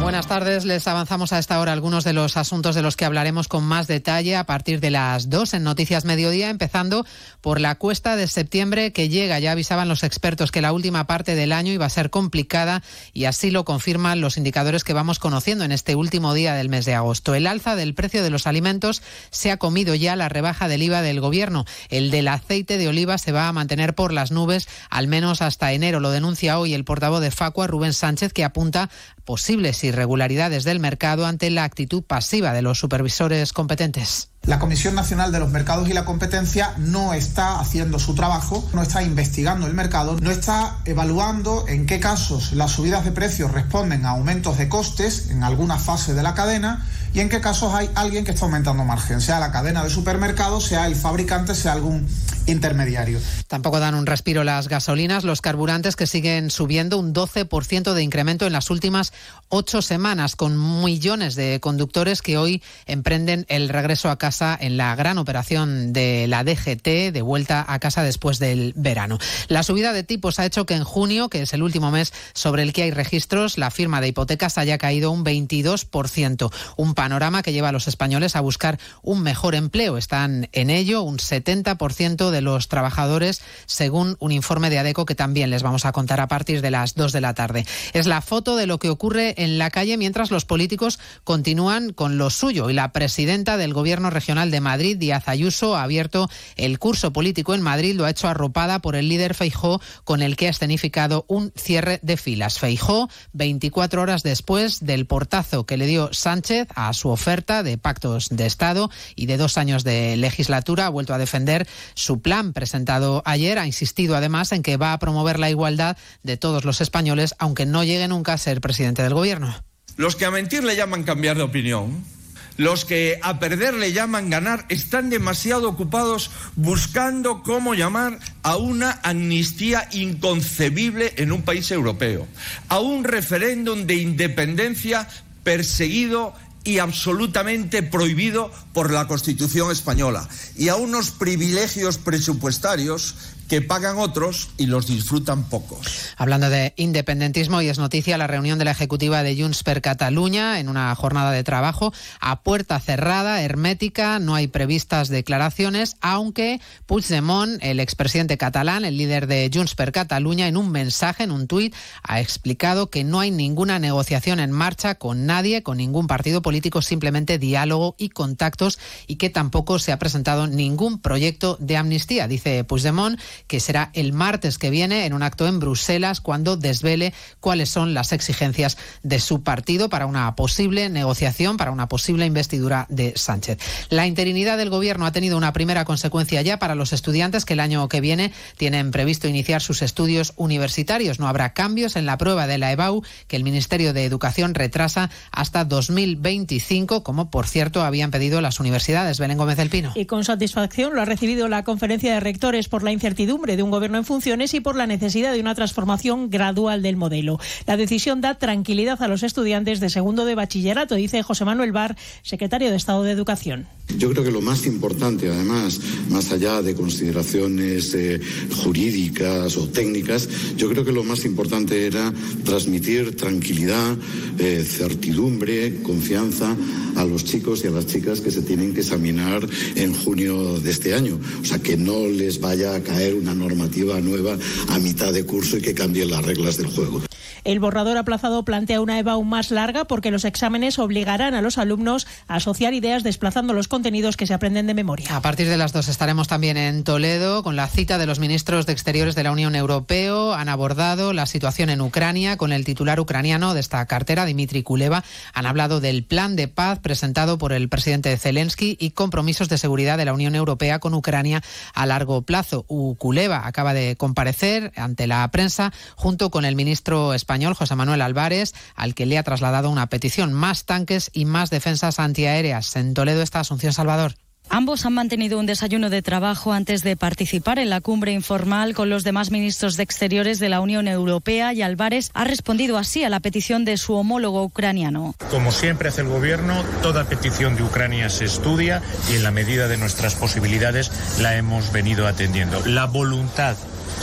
Buenas tardes, les avanzamos a esta hora algunos de los asuntos de los que hablaremos con más detalle a partir de las 2 en Noticias Mediodía, empezando por la cuesta de septiembre que llega. Ya avisaban los expertos que la última parte del año iba a ser complicada y así lo confirman los indicadores que vamos conociendo en este último día del mes de agosto. El alza del precio de los alimentos se ha comido ya la rebaja del IVA del gobierno. El del aceite de oliva se va a mantener por las nubes al menos hasta enero. Lo denuncia hoy el portavoz de Facua, Rubén Sánchez, que apunta posibles irregularidades del mercado ante la actitud pasiva de los supervisores competentes. La Comisión Nacional de los Mercados y la Competencia no está haciendo su trabajo, no está investigando el mercado, no está evaluando en qué casos las subidas de precios responden a aumentos de costes en alguna fase de la cadena y en qué casos hay alguien que está aumentando margen, sea la cadena de supermercados, sea el fabricante, sea algún intermediario. Tampoco dan un respiro las gasolinas, los carburantes que siguen subiendo un 12% de incremento en las últimas ocho semanas, con millones de conductores que hoy emprenden el regreso a casa en la gran operación de la DGT de vuelta a casa después del verano. La subida de tipos ha hecho que en junio, que es el último mes sobre el que hay registros, la firma de hipotecas haya caído un 22%, un panorama que lleva a los españoles a buscar un mejor empleo. Están en ello un 70% de los trabajadores, según un informe de ADECO que también les vamos a contar a partir de las 2 de la tarde. Es la foto de lo que ocurre en la calle mientras los políticos continúan con lo suyo y la presidenta del Gobierno Regional de Madrid, Díaz Ayuso, ha abierto el curso político en Madrid, lo ha hecho arropada por el líder Feijó, con el que ha escenificado un cierre de filas. Feijó, 24 horas después del portazo que le dio Sánchez a su oferta de pactos de Estado y de dos años de legislatura, ha vuelto a defender su plan presentado ayer. Ha insistido además en que va a promover la igualdad de todos los españoles, aunque no llegue nunca a ser presidente del gobierno. Los que a mentir le llaman cambiar de opinión, los que a perder le llaman ganar, están demasiado ocupados buscando cómo llamar a una amnistía inconcebible en un país europeo, a un referéndum de independencia perseguido y absolutamente prohibido por la Constitución española. Y a unos privilegios presupuestarios que pagan otros y los disfrutan pocos. Hablando de independentismo, y es noticia la reunión de la ejecutiva de Junts per Catalunya en una jornada de trabajo a puerta cerrada, hermética, no hay previstas declaraciones, aunque Puigdemont, el expresidente catalán, el líder de Junts per Catalunya, en un mensaje, en un tuit, ha explicado que no hay ninguna negociación en marcha con nadie, con ningún partido político, simplemente diálogo y contactos, y que tampoco se ha presentado ningún proyecto de amnistía. Dice Puigdemont que será el martes que viene en un acto en Bruselas cuando desvele cuáles son las exigencias de su partido para una posible negociación, para una posible investidura de Sánchez. La interinidad del gobierno ha tenido una primera consecuencia ya para los estudiantes que el año que viene tienen previsto iniciar sus estudios universitarios. No habrá cambios en la prueba de la EBAU que el Ministerio de Educación retrasa hasta 2025, como por cierto habían pedido las universidades. Belén Gómez del Pino. Y con satisfacción lo ha recibido la conferencia de rectores por la incertidumbre de un gobierno en funciones y por la necesidad de una transformación gradual del modelo. La decisión da tranquilidad a los estudiantes de segundo de bachillerato, dice José Manuel Bar, secretario de Estado de Educación. Yo creo que lo más importante, además, más allá de consideraciones eh, jurídicas o técnicas, yo creo que lo más importante era transmitir tranquilidad, eh, certidumbre, confianza a los chicos y a las chicas que se tienen que examinar en junio de este año. O sea, que no les vaya a caer una normativa nueva a mitad de curso y que cambie las reglas del juego. El borrador aplazado plantea una EVA aún más larga porque los exámenes obligarán a los alumnos a asociar ideas desplazando los contenidos que se aprenden de memoria. A partir de las dos estaremos también en Toledo con la cita de los ministros de Exteriores de la Unión Europea. Han abordado la situación en Ucrania con el titular ucraniano de esta cartera, Dimitri Kuleva. Han hablado del plan de paz presentado por el presidente Zelensky y compromisos de seguridad de la Unión Europea con Ucrania a largo plazo. Kuleva acaba de comparecer ante la prensa junto con el ministro español José Manuel Álvarez, al que le ha trasladado una petición más tanques y más defensas antiaéreas. En Toledo está Asunción Salvador. Ambos han mantenido un desayuno de trabajo antes de participar en la cumbre informal con los demás ministros de Exteriores de la Unión Europea y Álvarez ha respondido así a la petición de su homólogo ucraniano. Como siempre hace el Gobierno, toda petición de Ucrania se estudia y en la medida de nuestras posibilidades la hemos venido atendiendo. La voluntad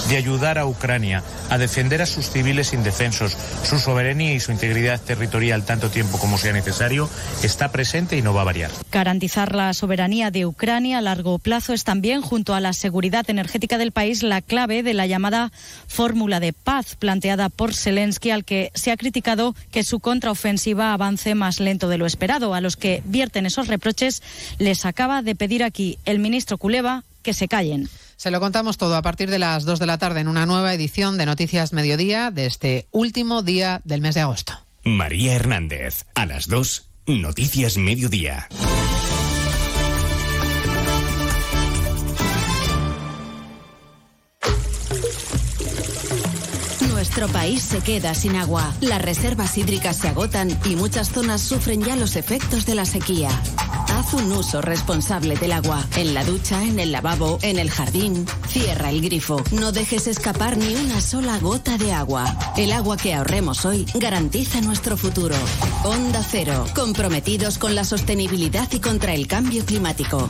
de ayudar a Ucrania a defender a sus civiles indefensos, su soberanía y su integridad territorial tanto tiempo como sea necesario, está presente y no va a variar. Garantizar la soberanía de Ucrania a largo plazo es también, junto a la seguridad energética del país, la clave de la llamada fórmula de paz planteada por Zelensky, al que se ha criticado que su contraofensiva avance más lento de lo esperado. A los que vierten esos reproches les acaba de pedir aquí el ministro Kuleva que se callen. Se lo contamos todo a partir de las 2 de la tarde en una nueva edición de Noticias Mediodía de este último día del mes de agosto. María Hernández, a las 2, Noticias Mediodía. Nuestro país se queda sin agua. Las reservas hídricas se agotan y muchas zonas sufren ya los efectos de la sequía. Haz un uso responsable del agua. En la ducha, en el lavabo, en el jardín. Cierra el grifo. No dejes escapar ni una sola gota de agua. El agua que ahorremos hoy garantiza nuestro futuro. Onda Cero. Comprometidos con la sostenibilidad y contra el cambio climático.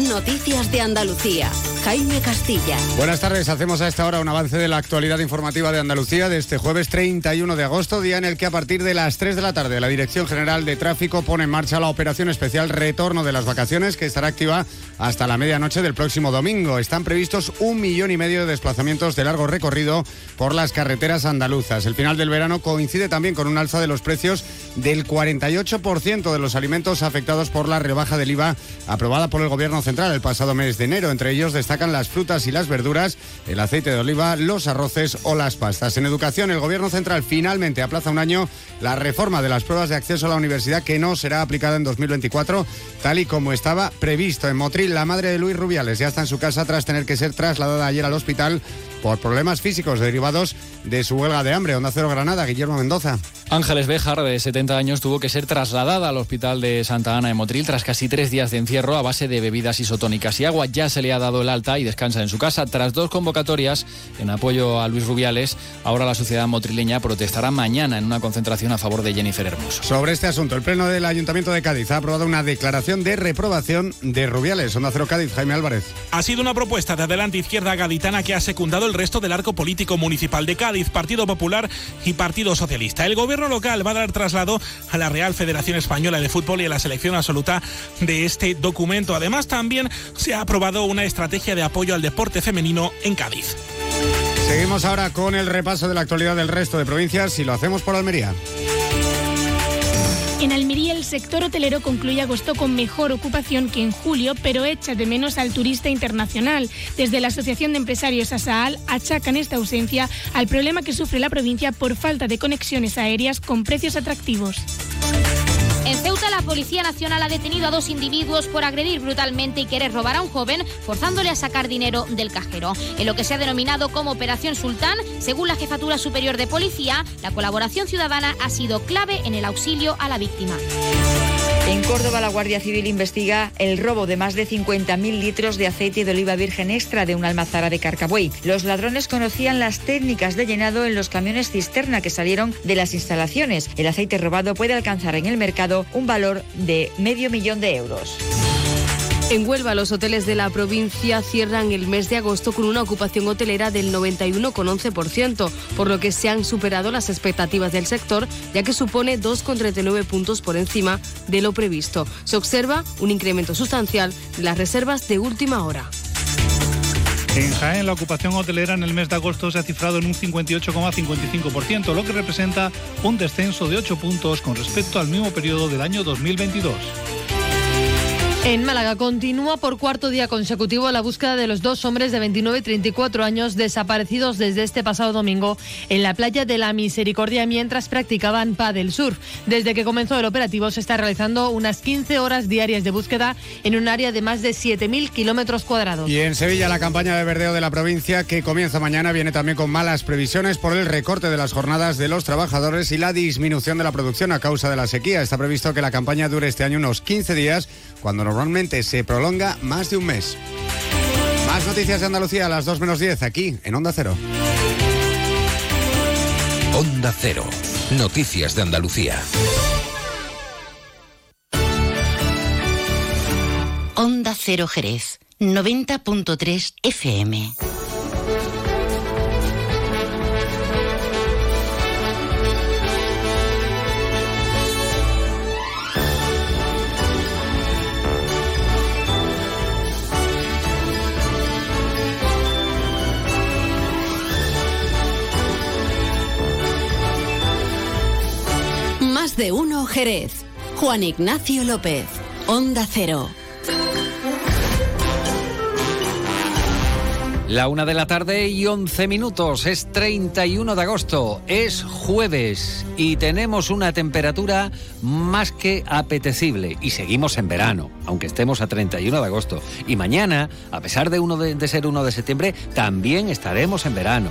Noticias de Andalucía. Jaime Castilla. Buenas tardes, hacemos a esta hora un avance de la actualidad informativa de Andalucía de este jueves 31 de agosto, día en el que a partir de las 3 de la tarde la Dirección General de Tráfico pone en marcha la operación especial Retorno de las Vacaciones que estará activa hasta la medianoche del próximo domingo. Están previstos un millón y medio de desplazamientos de largo recorrido por las carreteras andaluzas. El final del verano coincide también con un alza de los precios del 48% de los alimentos afectados por la rebaja del IVA aprobada por el Gobierno Central el pasado mes de enero. Entre ellos destacan las frutas y las verduras, el aceite de oliva, los arroces o las pastas. En educación, el Gobierno Central finalmente aplaza un año la reforma de las pruebas de acceso a la universidad que no será aplicada en 2024, tal y como estaba previsto. En Motril, la madre de Luis Rubiales ya está en su casa tras tener que ser trasladada ayer al hospital por problemas físicos derivados de su huelga de hambre. Onda Cero Granada, Guillermo Mendoza. Ángeles Béjar, de 70 años, tuvo que ser trasladada al hospital de Santa Ana de Motril tras casi tres días de encierro a base de bebidas isotónicas y agua. Ya se le ha dado el alta y descansa en su casa. Tras dos convocatorias en apoyo a Luis Rubiales, ahora la sociedad motrileña protestará mañana en una concentración a favor de Jennifer Hermoso. Sobre este asunto, el Pleno del Ayuntamiento de Cádiz ha aprobado una declaración de reprobación de Rubiales. Onda Cero Cádiz, Jaime Álvarez. Ha sido una propuesta de Adelante Izquierda Gaditana que ha secundado el resto del arco político municipal de Cádiz, Partido Popular y Partido Socialista. El gobierno local va a dar traslado a la Real Federación Española de Fútbol y a la selección absoluta de este documento. Además, también se ha aprobado una estrategia de apoyo al deporte femenino en Cádiz. Seguimos ahora con el repaso de la actualidad del resto de provincias y lo hacemos por Almería. En Almería el sector hotelero concluye agosto con mejor ocupación que en julio, pero echa de menos al turista internacional. Desde la Asociación de Empresarios ASAAL achacan esta ausencia al problema que sufre la provincia por falta de conexiones aéreas con precios atractivos. En Ceuta, la Policía Nacional ha detenido a dos individuos por agredir brutalmente y querer robar a un joven, forzándole a sacar dinero del cajero. En lo que se ha denominado como Operación Sultán, según la Jefatura Superior de Policía, la colaboración ciudadana ha sido clave en el auxilio a la víctima. En Córdoba, la Guardia Civil investiga el robo de más de 50.000 litros de aceite de oliva virgen extra de una almazara de Carcabuey. Los ladrones conocían las técnicas de llenado en los camiones cisterna que salieron de las instalaciones. El aceite robado puede alcanzar en el mercado un valor de medio millón de euros. En Huelva, los hoteles de la provincia cierran el mes de agosto con una ocupación hotelera del 91,11%, por lo que se han superado las expectativas del sector, ya que supone 2,39 puntos por encima de lo previsto. Se observa un incremento sustancial de las reservas de última hora. En Jaén, la ocupación hotelera en el mes de agosto se ha cifrado en un 58,55%, lo que representa un descenso de 8 puntos con respecto al mismo periodo del año 2022. En Málaga continúa por cuarto día consecutivo la búsqueda de los dos hombres de 29 y 34 años desaparecidos desde este pasado domingo en la playa de la Misericordia mientras practicaban paddle surf. Desde que comenzó el operativo se está realizando unas 15 horas diarias de búsqueda en un área de más de 7.000 kilómetros cuadrados. Y en Sevilla la campaña de verdeo de la provincia que comienza mañana viene también con malas previsiones por el recorte de las jornadas de los trabajadores y la disminución de la producción a causa de la sequía. Está previsto que la campaña dure este año unos 15 días cuando normalmente se prolonga más de un mes. Más noticias de Andalucía a las 2 menos 10 aquí en Onda Cero. Onda Cero. Noticias de Andalucía. Onda Cero Jerez. 90.3 FM. De uno Jerez. Juan Ignacio López. Onda Cero. La una de la tarde y 11 minutos. Es 31 de agosto. Es jueves y tenemos una temperatura más que apetecible. Y seguimos en verano, aunque estemos a 31 de agosto. Y mañana, a pesar de, uno de, de ser 1 de septiembre, también estaremos en verano.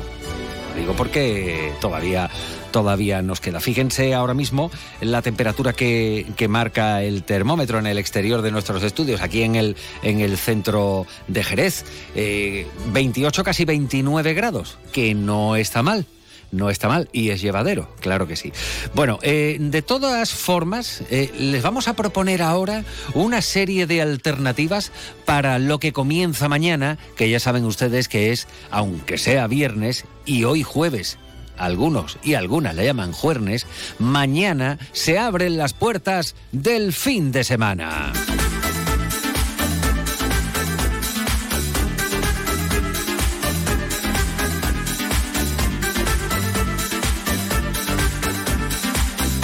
Lo digo porque todavía todavía nos queda. Fíjense ahora mismo la temperatura que, que, marca el termómetro en el exterior de nuestros estudios, aquí en el, en el centro de Jerez. Eh, 28, casi 29 grados, que no está mal. No está mal y es llevadero, claro que sí. Bueno, eh, de todas formas, eh, les vamos a proponer ahora una serie de alternativas para lo que comienza mañana, que ya saben ustedes que es, aunque sea viernes y hoy jueves, algunos y algunas le llaman juernes, mañana se abren las puertas del fin de semana.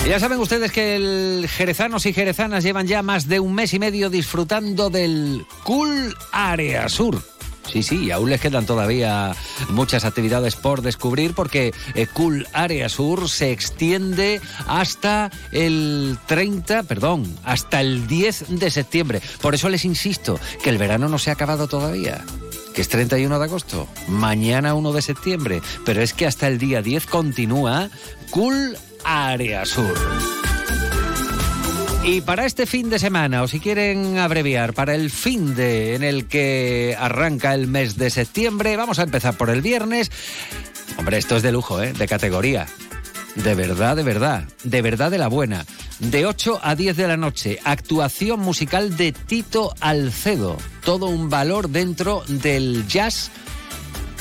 Ya saben ustedes que el jerezanos y jerezanas llevan ya más de un mes y medio disfrutando del Cool Area Sur. Sí, sí, aún les quedan todavía muchas actividades por descubrir porque eh, Cool Area Sur se extiende hasta el 30, perdón, hasta el 10 de septiembre. Por eso les insisto que el verano no se ha acabado todavía que es 31 de agosto, mañana 1 de septiembre, pero es que hasta el día 10 continúa Cool Área Sur. Y para este fin de semana, o si quieren abreviar, para el fin de en el que arranca el mes de septiembre, vamos a empezar por el viernes. Hombre, esto es de lujo, ¿eh? De categoría. De verdad, de verdad. De verdad de la buena. De 8 a 10 de la noche, actuación musical de Tito Alcedo. Todo un valor dentro del jazz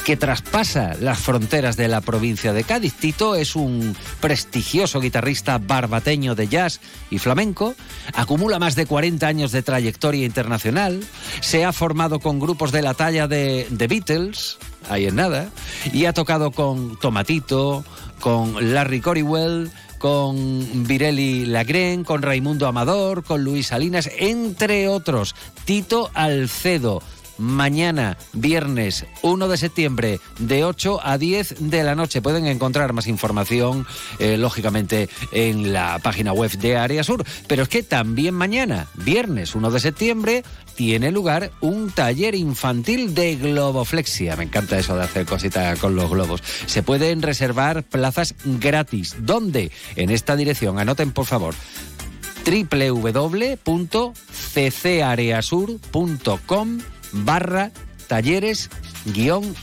que traspasa las fronteras de la provincia de Cádiz. Tito es un prestigioso guitarrista barbateño de jazz y flamenco, acumula más de 40 años de trayectoria internacional, se ha formado con grupos de la talla de The Beatles, ahí en nada, y ha tocado con Tomatito, con Larry Coriwell, con Vireli Lagren, con Raimundo Amador, con Luis Salinas, entre otros. Tito Alcedo mañana, viernes 1 de septiembre, de 8 a 10 de la noche. Pueden encontrar más información, eh, lógicamente, en la página web de Área Sur. Pero es que también mañana, viernes 1 de septiembre, tiene lugar un taller infantil de globoflexia. Me encanta eso de hacer cositas con los globos. Se pueden reservar plazas gratis. ¿Dónde? En esta dirección. Anoten, por favor www.ccareasur.com barra talleres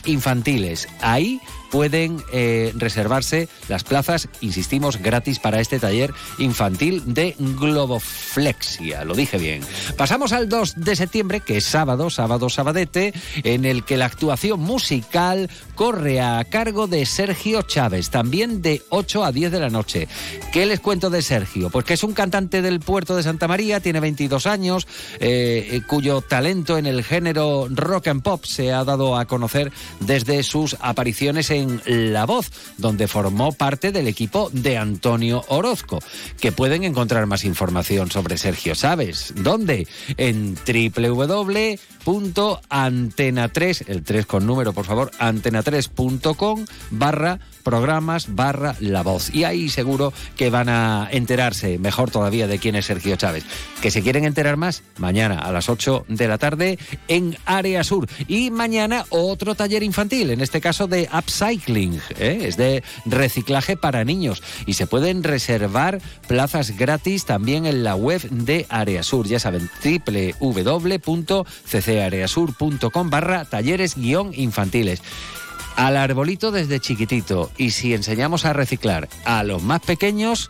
infantiles. Ahí pueden eh, reservarse las plazas, insistimos, gratis para este taller infantil de globoflexia. Lo dije bien. Pasamos al 2 de septiembre, que es sábado, sábado sabadete, en el que la actuación musical corre a cargo de Sergio Chávez, también de 8 a 10 de la noche. ¿Qué les cuento de Sergio? Pues que es un cantante del puerto de Santa María, tiene 22 años, eh, cuyo talento en el género rock and pop se ha dado a conocer desde sus apariciones en La Voz, donde formó parte del equipo de Antonio Orozco, que pueden encontrar más información sobre Sergio Sabes. ¿Dónde? En www.antena3, el 3 con número, por favor, antena3.com barra programas barra La Voz. Y ahí seguro que van a enterarse mejor todavía de quién es Sergio Chávez. Que se quieren enterar más, mañana a las 8 de la tarde en Área Sur. Y mañana otro taller infantil, en este caso de upcycling, ¿eh? es de reciclaje para niños. Y se pueden reservar plazas gratis también en la web de Área Sur. Ya saben, www.ccareasur.com barra talleres guion infantiles al arbolito desde chiquitito. Y si enseñamos a reciclar a los más pequeños,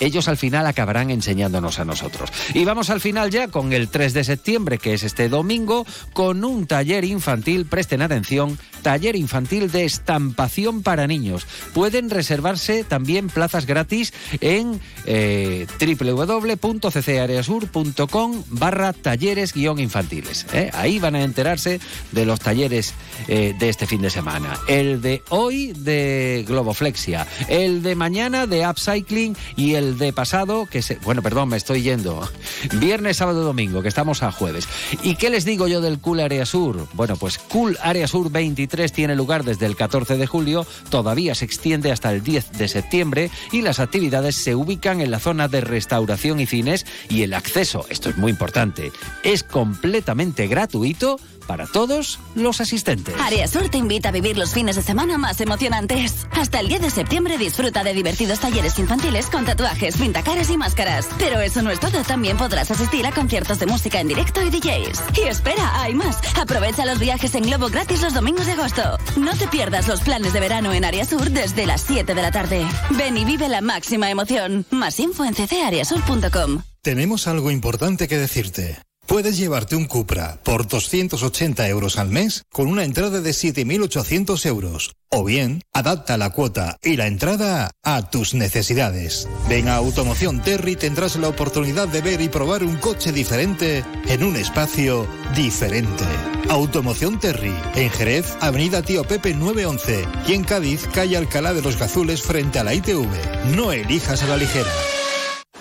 ellos al final acabarán enseñándonos a nosotros. Y vamos al final ya con el 3 de septiembre, que es este domingo, con un taller infantil, presten atención, taller infantil de estampación para niños. Pueden reservarse también plazas gratis en eh, www.ccareasur.com barra talleres guion infantiles. ¿eh? Ahí van a enterarse de los talleres eh, de este fin de semana. El de hoy de Globoflexia, el de mañana de Upcycling y el de pasado, que se, bueno, perdón, me estoy yendo. (laughs) Viernes, sábado, domingo, que estamos a jueves. ¿Y qué les digo yo del Cool Area Sur? Bueno, pues Cool Area Sur 23 tiene lugar desde el 14 de julio, todavía se extiende hasta el 10 de septiembre y las actividades se ubican en la zona de restauración y cines y el acceso, esto es muy importante, es completamente gratuito para todos los asistentes. Área Sur te invita a vivir los fines de semana más emocionantes. Hasta el 10 de septiembre disfruta de divertidos talleres infantiles con tatuajes, pintacaras y máscaras. Pero eso no es todo, también podrás asistir a conciertos de música en directo y DJs. Y espera, hay más. Aprovecha los viajes en globo gratis los domingos de agosto. No te pierdas los planes de verano en Área Sur desde las 7 de la tarde. Ven y vive la máxima emoción. Más info en ccareasur.com. Tenemos algo importante que decirte. Puedes llevarte un Cupra por 280 euros al mes con una entrada de 7.800 euros. O bien, adapta la cuota y la entrada a tus necesidades. Ven a Automoción Terry tendrás la oportunidad de ver y probar un coche diferente en un espacio diferente. Automoción Terry, en Jerez, Avenida Tío Pepe 911 y en Cádiz, calle Alcalá de los Gazules frente a la ITV. No elijas a la ligera.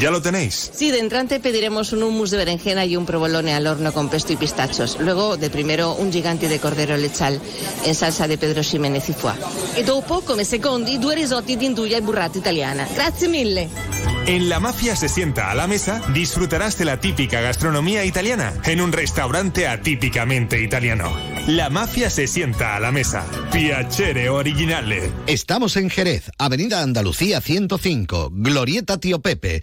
¿Ya lo tenéis? Sí, de entrante pediremos un hummus de berenjena y un provolone al horno con pesto y pistachos. Luego, de primero, un gigante de cordero lechal en salsa de Pedro Ximénez y foie. E dopo, come secondi, due risotti di induja e burrata italiana. Grazie mille. En La Mafia se sienta a la mesa, disfrutarás de la típica gastronomía italiana en un restaurante atípicamente italiano. La Mafia se sienta a la mesa. Piacere originale. Estamos en Jerez, Avenida Andalucía 105, Glorieta Tío Pepe.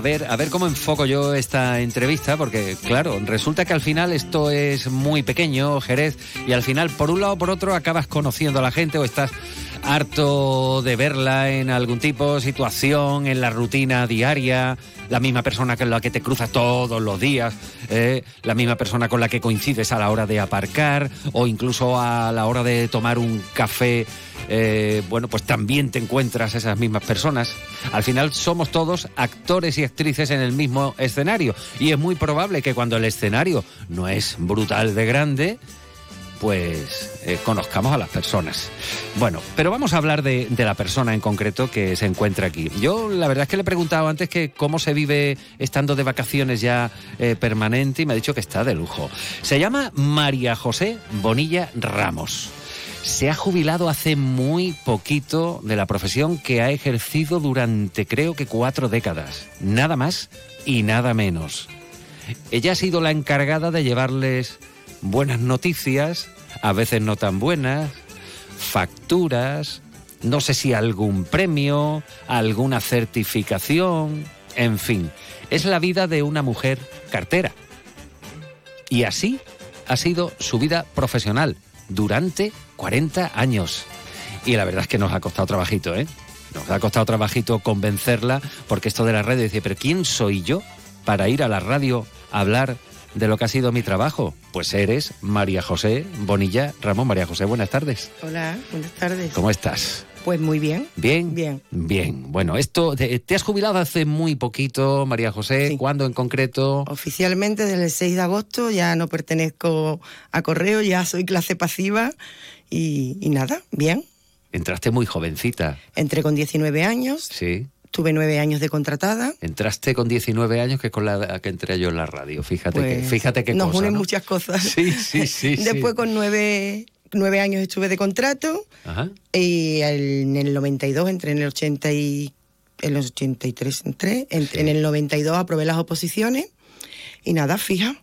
A ver, a ver cómo enfoco yo esta entrevista, porque claro, resulta que al final esto es muy pequeño, Jerez, y al final por un lado o por otro acabas conociendo a la gente o estás harto de verla en algún tipo de situación, en la rutina diaria, la misma persona con la que te cruzas todos los días, eh, la misma persona con la que coincides a la hora de aparcar o incluso a la hora de tomar un café. eh, bueno, pues también te encuentras esas mismas personas. Al final somos todos actores y actrices en el mismo escenario. Y es muy probable que cuando el escenario no es brutal de grande, pues eh, conozcamos a las personas. Bueno, pero vamos a hablar de, la persona en concreto que se encuentra aquí. Yo la verdad es que le he preguntado antes que cómo se vive estando de vacaciones ya eh, permanente y me ha dicho que está de lujo. Se llama María José Bonilla Ramos. Se ha jubilado hace muy poquito de la profesión que ha ejercido durante creo que cuatro décadas. Nada más y nada menos. Ella ha sido la encargada de llevarles buenas noticias, a veces no tan buenas, facturas, no sé si algún premio, alguna certificación, en fin, es la vida de una mujer cartera. Y así ha sido su vida profesional durante 40 años. Y la verdad es que nos ha costado trabajito, ¿eh? Nos ha costado trabajito convencerla, porque esto de la radio dice, pero ¿quién soy yo para ir a la radio a hablar de lo que ha sido mi trabajo? Pues eres María José Bonilla Ramón. María José, buenas tardes. Hola, buenas tardes. ¿Cómo estás? Pues muy bien. ¿Bien? Bien. Bien. Bueno, esto, te, te has jubilado hace muy poquito, María José. ¿Cuándo en concreto? Oficialmente desde el 6 de agosto ya no pertenezco a correo, ya soy clase pasiva y, y nada, bien. Entraste muy jovencita. Entré con 19 años, Sí. Tuve nueve años de contratada. Entraste con 19 años, que es con la que entré yo en la radio. Fíjate que, Pues, fíjate qué Nos cosa, unen ¿no? muchas cosas. Sí, sí, (laughs) sí. sí. Después con nueve, nueve años estuve de contrato Ajá. y el- en el 92 entré en el 80 y, en los 83 entré, en, en el 92 aprobé las oposiciones y nada, fija.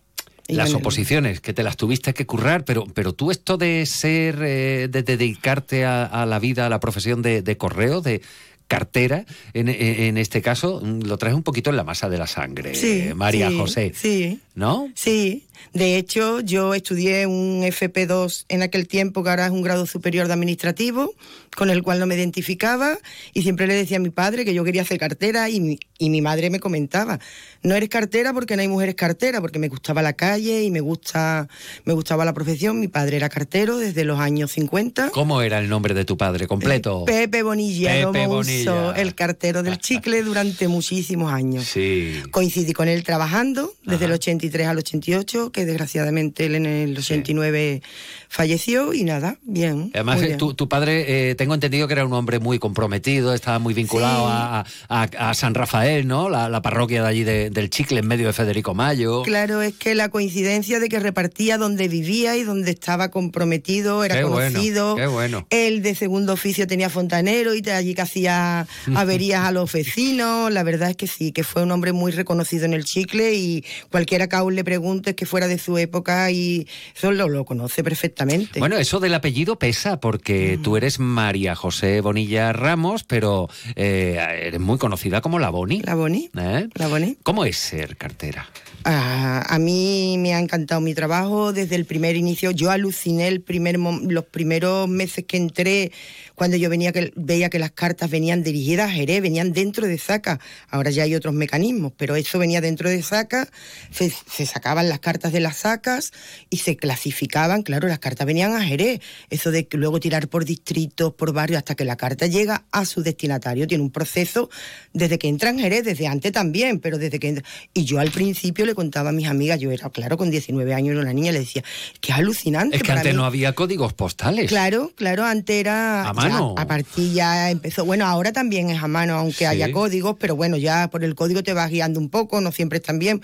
Y Las oposiciones, que te las tuviste que currar, pero, pero tú esto de ser, eh, de, dedicarte a, a la vida, a la profesión de, de correo, de cartera, en, en- este caso, mm, lo traes un poquito en la masa de la sangre, Sí, María sí, José. Sí. ¿No? Sí, de hecho yo estudié un FP2 en aquel tiempo, que ahora es un grado superior de administrativo, con el cual no me identificaba y siempre le decía a mi padre que yo quería hacer cartera y mi, y mi madre me comentaba, no eres cartera porque no hay mujeres cartera, porque me gustaba la calle y me, gusta, me gustaba la profesión. Mi padre era cartero desde los años 50. ¿Cómo era el nombre de tu padre completo? Pepe Bonilla, Pepe Bonilla. Uso, el cartero del chicle durante muchísimos años. Sí. Coincidí con él trabajando desde el 83 al 88, que desgraciadamente él en el 89 falleció y nada, bien. Además, eh, bien. tu, tu padre, eh, tengo entendido que era un hombre muy comprometido, estaba muy vinculado Sí. a, a- a San Rafael, ¿no? La, la parroquia de allí de- del Chicle, en medio de Federico Mayo. Claro, es que la coincidencia de que repartía donde vivía y donde estaba comprometido, era Qué bueno, conocido. qué bueno. Él de segundo oficio tenía fontanero y allí que hacía (laughs) averías a los vecinos. La verdad es que sí, que fue un hombre muy reconocido en el chicle y cualquiera que aún le pregunte que fuera de su época y eso lo, lo conoce perfectamente. Bueno, eso del apellido pesa porque tú eres María José Bonilla Ramos, pero eh, eres muy conocida como la Boni. La Boni. ¿Eh? La Boni. ¿Cómo es ser cartera? Ah, a mí me ha encantado mi trabajo desde el primer inicio. Yo aluciné el primer, los primeros meses que entré, cuando yo venía que, veía que las cartas venían dirigidas a Jerez, venían dentro de Saca. Ahora ya hay otros mecanismos, pero eso venía dentro de Saca, se, se sacaban las cartas de las sacas y se clasificaban, claro, las cartas venían a Jerez. Eso de luego tirar por distritos, por barrios, hasta que la carta llega a su destinatario. Tiene un proceso desde que entra en Jerez, desde antes también, pero desde que entra... Y yo al principio le contaba a mis amigas, yo era, claro, con 19 años era una niña, le decía, que es alucinante. Es que para antes mí". no había códigos postales. Claro, claro, antes era A mano. A partir ya empezó. Bueno, ahora también es a mano, aunque Sí. haya códigos, pero bueno, ya por el código te vas guiando un poco, no siempre están bien.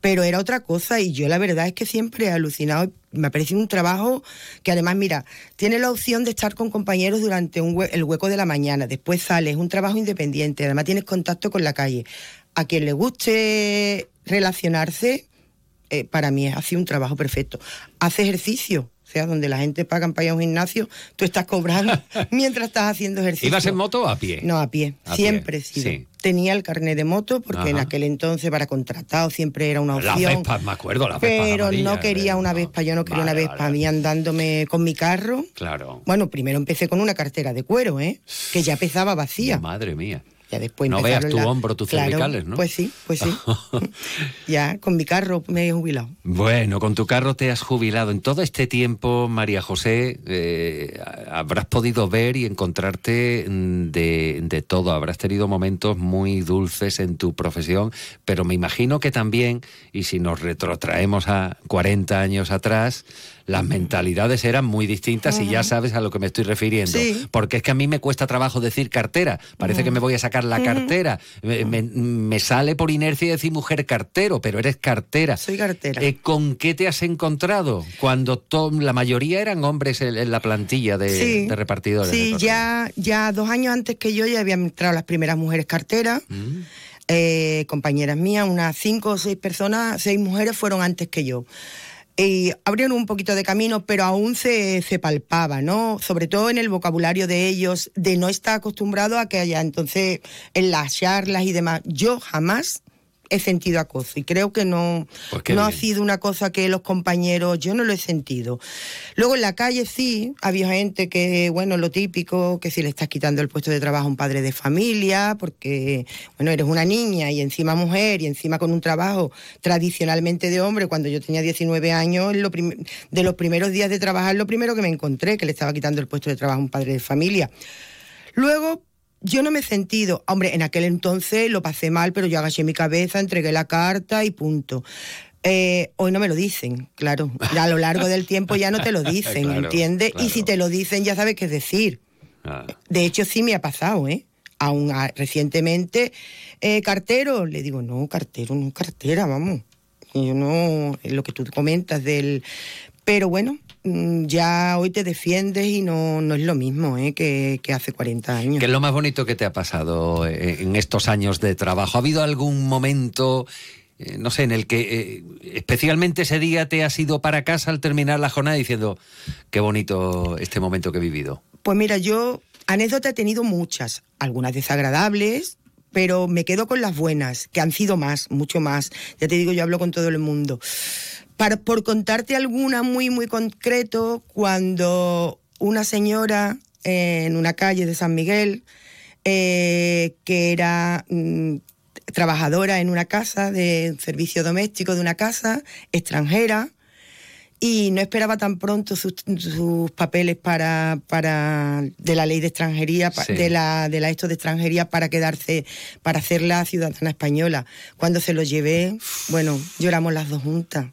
Pero era otra cosa y yo la verdad es que siempre he alucinado. Me ha parecido un trabajo que además, mira, tiene la opción de estar con compañeros durante un hue- el hueco de la mañana, después sales, es un trabajo independiente, además tienes contacto con la calle. A quien le guste relacionarse, eh, para mí ha sido un trabajo perfecto. Hace ejercicio, o sea, donde la gente paga para ir a un gimnasio, tú estás cobrando (laughs) mientras estás haciendo ejercicio. ¿Ibas en moto o a pie? No, a pie. A Siempre pie, sí. tenía el carnet de moto porque en aquel entonces para contratado siempre era una Las opción. Vespas, me acuerdo, las Vespas pero no quería una Vespa, yo no quería Vale, una Vespa, vale. a mí andándome con mi carro. Claro. Bueno, primero empecé con una cartera de cuero, ¿eh? Que ya pesaba vacía. Madre mía. Ya después no veas tu la- hombro, tus Claro, cervicales, ¿no? Pues sí, pues sí. (laughs) ya con mi carro me he jubilado. Bueno, con tu carro te has jubilado. En todo este tiempo, María José, eh, habrás podido ver y encontrarte mm, de, de todo. Habrás tenido momentos muy dulces en tu profesión, pero me imagino que también, y si nos retrotraemos a 40 años atrás, las mentalidades eran muy distintas y ya sabes a lo que me estoy refiriendo. Sí. Porque es que a mí me cuesta trabajo decir cartera. Parece que me voy a sacar la cartera. Me, me- me sale por inercia decir mujer cartero, pero eres cartera. Soy cartera. Eh, ¿Con qué te has encontrado cuando to- la mayoría eran hombres en, en la plantilla de, Sí. de repartidores? Sí, ya, ya dos años antes que yo ya habían entrado las primeras mujeres carteras. Mm. eh, compañeras mías, unas cinco o seis personas, seis mujeres fueron antes que yo. Y abrieron un poquito de camino, pero aún se, se palpaba, ¿no? Sobre todo en el vocabulario de ellos, de no estar acostumbrado a que haya entonces en las charlas y demás. Yo jamás he sentido acoso y creo que no, Pues no ha sido una cosa que los compañeros, yo no lo he sentido. Luego en la calle sí, había gente que, bueno, lo típico, que si le estás quitando el puesto de trabajo a un padre de familia, porque, bueno, eres una niña y encima mujer y encima con un trabajo tradicionalmente de hombre, cuando yo tenía 19 años, lo de los primeros días de trabajar, lo primero que me encontré, que le estaba quitando el puesto de trabajo a un padre de familia. Luego, yo no me he sentido, hombre, en aquel entonces lo pasé mal, pero yo agaché mi cabeza, entregué la carta y punto. Eh, hoy no me lo dicen, claro. Ya a lo largo del tiempo ya no te lo (laughs) dicen, Claro, ¿entiendes? Y si te lo dicen ya sabes qué decir. Ah. De hecho, sí me ha pasado, ¿eh? Aún ah, recientemente, eh, cartero, le digo, no, cartero, no, cartera, vamos. Y Yo no, lo que tú comentas del... Pero bueno, ya hoy te defiendes y no, no es lo mismo ¿eh? que, que hace 40 años. ¿Qué es lo más bonito que te ha pasado eh, en estos años de trabajo? ¿Ha habido algún momento, eh, no sé, en el que eh, especialmente ese día te has ido para casa al terminar la jornada diciendo, qué bonito este momento que he vivido? Pues mira, yo anécdotas he tenido muchas, algunas desagradables, pero me quedo con las buenas, que han sido más, mucho más. Ya te digo, yo hablo con todo el mundo. Para, por contarte alguna muy, muy concreto, cuando una señora eh, en una calle de San Miguel, eh, que era mm, trabajadora en una casa de servicio doméstico de una casa extranjera, y no esperaba tan pronto sus, sus papeles para, para de la ley de extranjería Sí. de la de la esto de extranjería para quedarse para hacerla ciudadana española cuando se lo llevé bueno lloramos las dos juntas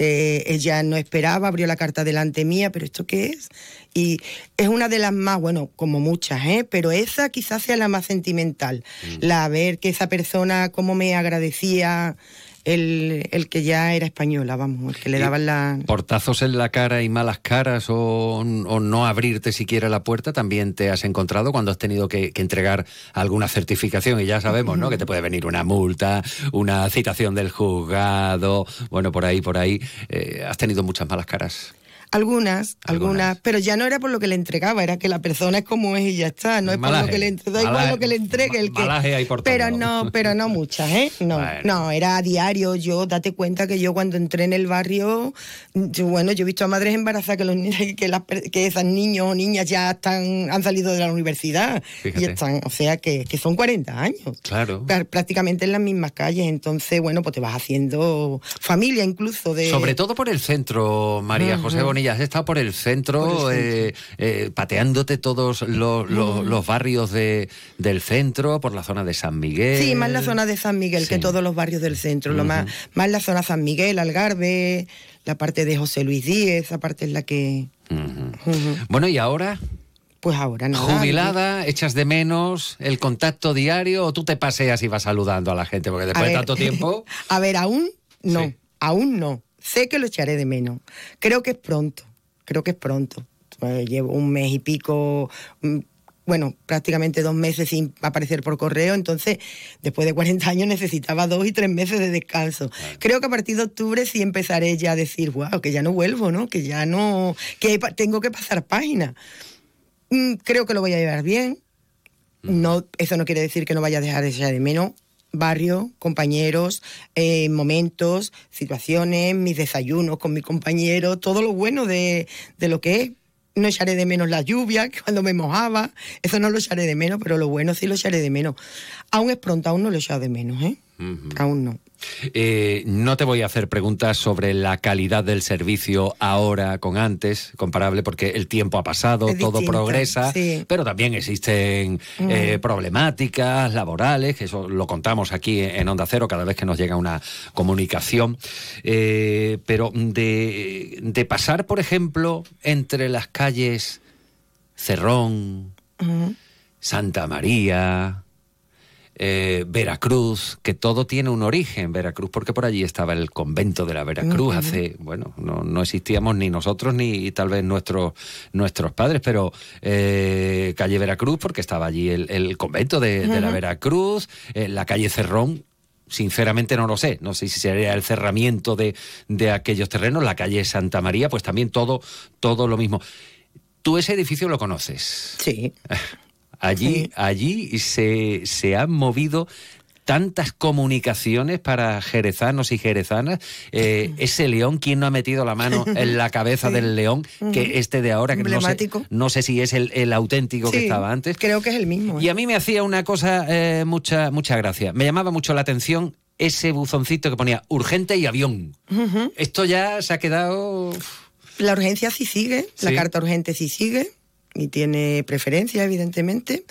Eh, ella no esperaba abrió la carta delante mía pero esto qué es y es una de las más bueno como muchas ¿eh? pero esa quizás sea la más sentimental. La ver que esa persona cómo me agradecía el, el que ya era española, vamos, el que le daban la... ¿Portazos en la cara y malas caras o, o no abrirte siquiera la puerta también te has encontrado cuando has tenido que, que entregar alguna certificación? Y ya sabemos, ¿no? Que te puede venir una multa, una citación del juzgado, bueno, por ahí, por ahí. Eh, has tenido muchas malas caras. Algunas, algunas, pero ya no era por lo que le entregaba, era que la persona es como es y ya está, no es por lo que le entregue, da igual lo que le entregue el que... Malaje hay por todos pero no, pero no muchas, ¿eh? No, Bueno. no, era a diario, yo, date cuenta que yo cuando entré en el barrio, yo, bueno, yo he visto a madres embarazadas que, los, (laughs) que, las que esos niños o niñas ya están, han salido de la universidad Fíjate. y están, o sea, que, que son 40 años. Claro. Prá- prácticamente en las mismas calles, entonces, bueno, pues te vas haciendo familia incluso de... Sobre todo por el centro, María Ujú. José Bonilla. Has estado por el centro, Por el eh, eh, pateándote todos los, los- los barrios de, del centro, por la zona de San Miguel. Sí, más la zona de San Miguel que todos los barrios del centro. Lo más, más la zona San Miguel, Algarve, la parte de José Luis Díez, esa parte es la que. Bueno, y ahora, Pues ahora nada. jubilada, echas de menos el contacto diario o tú te paseas y vas saludando a la gente, porque después de tanto tiempo. (laughs) A ver, aún no, aún no. Sé que lo echaré de menos. Creo que es pronto, creo que es pronto. Eh, llevo un mes y pico, mm, bueno, prácticamente dos meses sin aparecer por correo, entonces después de 40 años necesitaba dos y tres meses de descanso. Creo que a partir de octubre sí empezaré ya a decir, wow, que ya no vuelvo, ¿no? Que ya no, que tengo que pasar página. Mm, creo que lo voy a llevar bien. no, eso no quiere decir que no vaya a dejar de echar de menos barrio, compañeros, eh, momentos, situaciones, mis desayunos con mi compañero, todo lo bueno de, de lo que es. No echaré de menos la lluvia, (laughs) cuando me mojaba, eso no lo echaré de menos, pero lo bueno sí lo echaré de menos. Aún es pronto, aún no lo he echado de menos, ¿eh? Aún no. Eh, no te voy a hacer preguntas sobre la calidad del servicio ahora con antes, comparable, porque el tiempo ha pasado, Es todo progresa, sí. pero también existen Mm. eh, problemáticas laborales, que eso lo contamos aquí en Onda Cero cada vez que nos llega una comunicación. Eh, pero de, de pasar, por ejemplo, entre las calles Cerrón. Santa María, eh, Veracruz, que todo tiene un origen, Veracruz, porque por allí estaba el convento de la Veracruz hace, bueno, no, no existíamos ni nosotros ni tal vez nuestros, nuestros padres, pero eh, calle Veracruz, porque estaba allí el, el convento de, de la. Veracruz, eh, la calle Cerrón. Sinceramente no lo sé, no sé si sería el cerramiento de, de aquellos terrenos, la calle Santa María, pues también todo, todo lo mismo. ¿Tú ese edificio lo conoces? Sí. (laughs) Allí, allí se, se han movido tantas comunicaciones para jerezanos y jerezanas. Eh, ese león, ¿quién no ha metido la mano en la cabeza (laughs) Sí. del león? Que este de ahora, que no sé, no sé si es el, el auténtico que estaba antes. Creo que es el mismo. ¿eh? Y a mí me hacía una cosa, eh, mucha, mucha gracia. Me llamaba mucho la atención ese buzoncito que ponía urgente y avión. Esto ya se ha quedado... La urgencia sí sigue, la carta urgente sí sigue y tiene preferencia, evidentemente.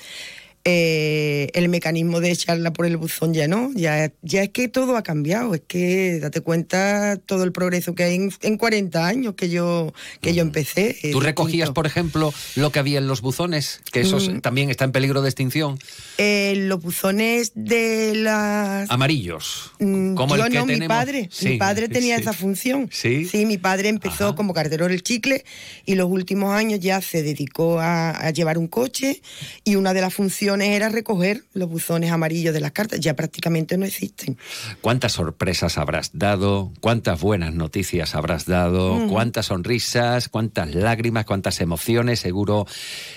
Eh, el mecanismo de echarla por el buzón ya no, ya, ya es que todo ha cambiado, es que date cuenta todo el progreso que hay en, en 40 años que yo, que yo empecé. es ¿Tú recogías, por ejemplo, lo que había en los buzones? Que esos Mm. también está en peligro de extinción. Eh, los buzones de las... Amarillos. Mm, como el yo que no, mi tenemos. padre. Sí, mi padre tenía sí. esa función. Sí. mi padre empezó como cartero del chicle y los últimos años ya se dedicó a, a llevar un coche y una de las funciones era recoger los buzones amarillos de las cartas. Ya prácticamente no existen. ¿Cuántas sorpresas habrás dado? ¿Cuántas buenas noticias habrás dado? Mm. ¿Cuántas sonrisas? ¿Cuántas lágrimas? ¿Cuántas emociones? Seguro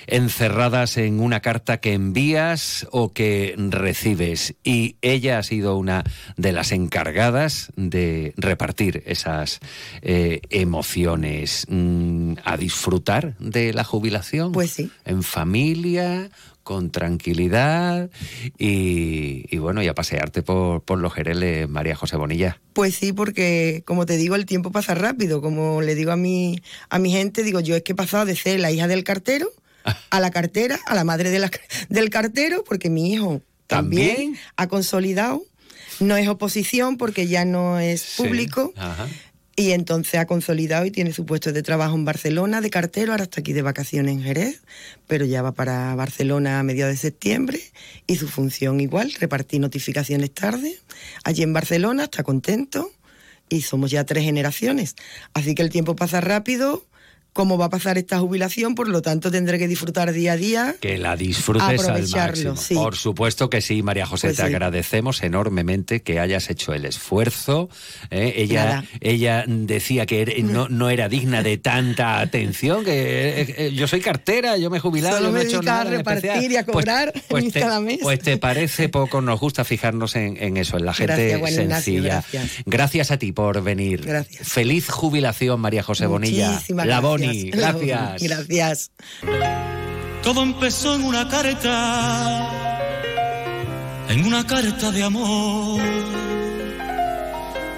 encerradas en una carta que envías o que recibes. Y ella ha sido una de las encargadas de repartir esas eh, emociones. Mm, ¿A disfrutar de la jubilación? Pues sí. En familia con tranquilidad y, y bueno, y a pasearte por, por los jereles, María José Bonilla. Pues sí, porque como te digo, el tiempo pasa rápido. Como le digo a mi, a mi gente, digo, yo es que he pasado de ser la hija del cartero (laughs) a la cartera, a la madre de la- del cartero, porque mi hijo también, ¿También? ha consolidado. No es oposición porque ya no es público. Ajá. Y entonces ha consolidado y tiene su puesto de trabajo en Barcelona de cartero, ahora está aquí de vacaciones en Jerez, pero ya va para Barcelona a mediados de septiembre y su función igual, repartir notificaciones tarde. Allí en Barcelona está contento y somos ya tres generaciones. Así que el tiempo pasa rápido, como va a pasar esta jubilación, por lo tanto tendré que disfrutar día a día. Que la disfrutes al máximo. sí. Por supuesto que sí, María José, Pues te sí. agradecemos enormemente que hayas hecho el esfuerzo. ¿eh? Ella, Nada. ella decía que era- no, no era digna de tanta (laughs) atención, que eh, eh, yo soy cartera, yo me he jubilado, Solo yo me he hecho a repartir especial. y a Pues- cobrar pues, te, cada mes. pues te parece (laughs) poco, nos gusta fijarnos en, en eso, en la gente Gracias, Juan Ignacio, sencilla. gracias. Gracias a ti por venir. Gracias. Feliz jubilación, María José Bonilla. Muchísimas La gracias. Boni, gracias. Gracias. Todo empezó en una carta, en una carta de amor,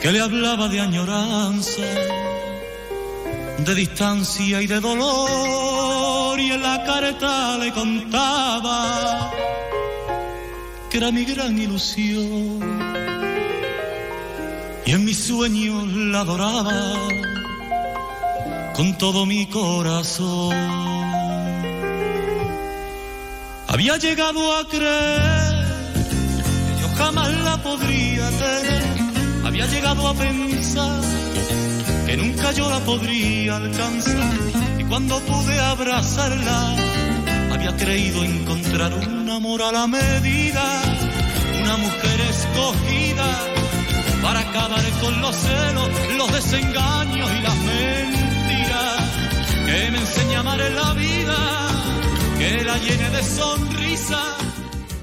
que le hablaba de añoranza, de distancia y de dolor, y en la carta le contaba que era mi gran ilusión, y en mis sueños la adoraba con todo mi corazón. Había llegado a creer que yo jamás la podría tener. Había llegado a pensar que nunca yo la podría alcanzar. Y cuando pude abrazarla, había creído encontrar un amor a la medida, una mujer escogida para acabar con los celos, los desengaños y las mentiras. Que me enseña a amar la vida, que la llene de sonrisa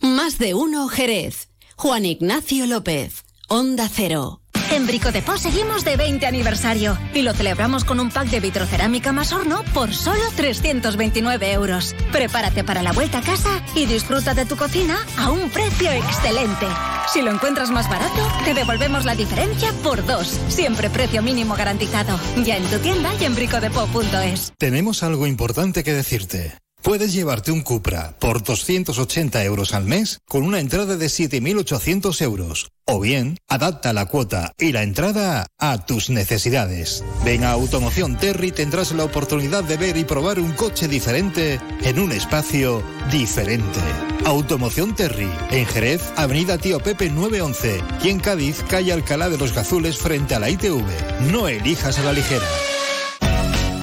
Más de uno Jerez. Juan Ignacio López. Onda Cero. En Brico de Po seguimos de 20 aniversario y lo celebramos con un pack de vitrocerámica más horno por solo 329 euros. Prepárate para la vuelta a casa y disfruta de tu cocina a un precio excelente. Si lo encuentras más barato, te devolvemos la diferencia por dos. Siempre precio mínimo garantizado. Ya en tu tienda y en bricodepo.es. Tenemos algo importante que decirte. Puedes llevarte un Cupra por 280 euros al mes con una entrada de 7.800 euros. O bien, adapta la cuota y la entrada a tus necesidades. Ven a Automoción Terry tendrás la oportunidad de ver y probar un coche diferente en un espacio diferente. Automoción Terry, en Jerez, Avenida Tío Pepe 911 y en Cádiz, calle Alcalá de los Gazules frente a la ITV. No elijas a la ligera.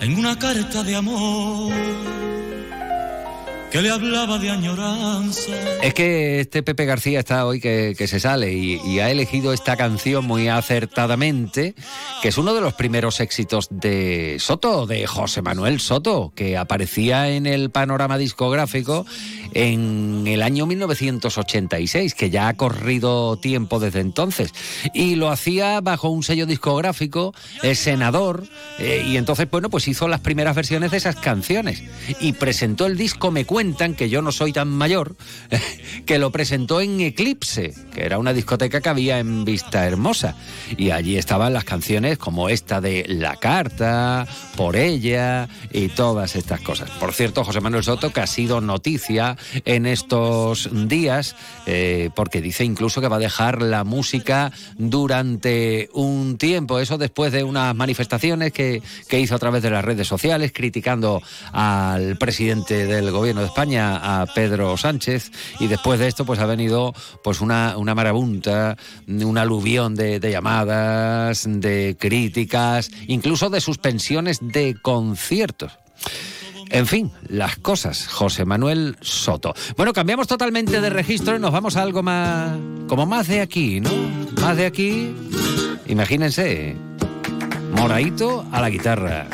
en una carta de amor que le hablaba de añoranza. Es que este Pepe García está hoy que, se sale y, ha elegido esta canción muy acertadamente, que es uno de los primeros éxitos de Soto, de José Manuel Soto, que aparecía en el panorama discográfico en el año 1986, que ya ha corrido tiempo desde entonces. Y lo hacía bajo un sello discográfico, el senador, eh, y entonces, bueno, pues hizo las primeras versiones de esas canciones. Y presentó el disco Me Cuentan, que yo no soy tan mayor, (laughs) que lo presentó en Eclipse, que era una discoteca que había en Vista Hermosa. Y allí estaban las canciones como esta de La Carta, Por ella y todas estas cosas. Por cierto, José Manuel Soto, que ha sido noticia en estos días, eh, porque dice incluso que va a dejar la música durante un tiempo. Eso después de unas manifestaciones que, que hizo a través de las redes sociales, criticando al presidente del gobierno de España, a Pedro Sánchez, y después de esto, pues ha venido pues una, una marabunta, un aluvión de, llamadas, de críticas, incluso de suspensiones de conciertos. En fin, las cosas. José Manuel Soto. Bueno, cambiamos totalmente de registro y nos vamos a algo más. como más de aquí, ¿no? Más de aquí. Imagínense. Moraito a la guitarra.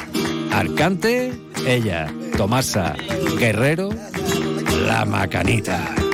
Arcante, ella. Tomasa, Guerrero, la macanita.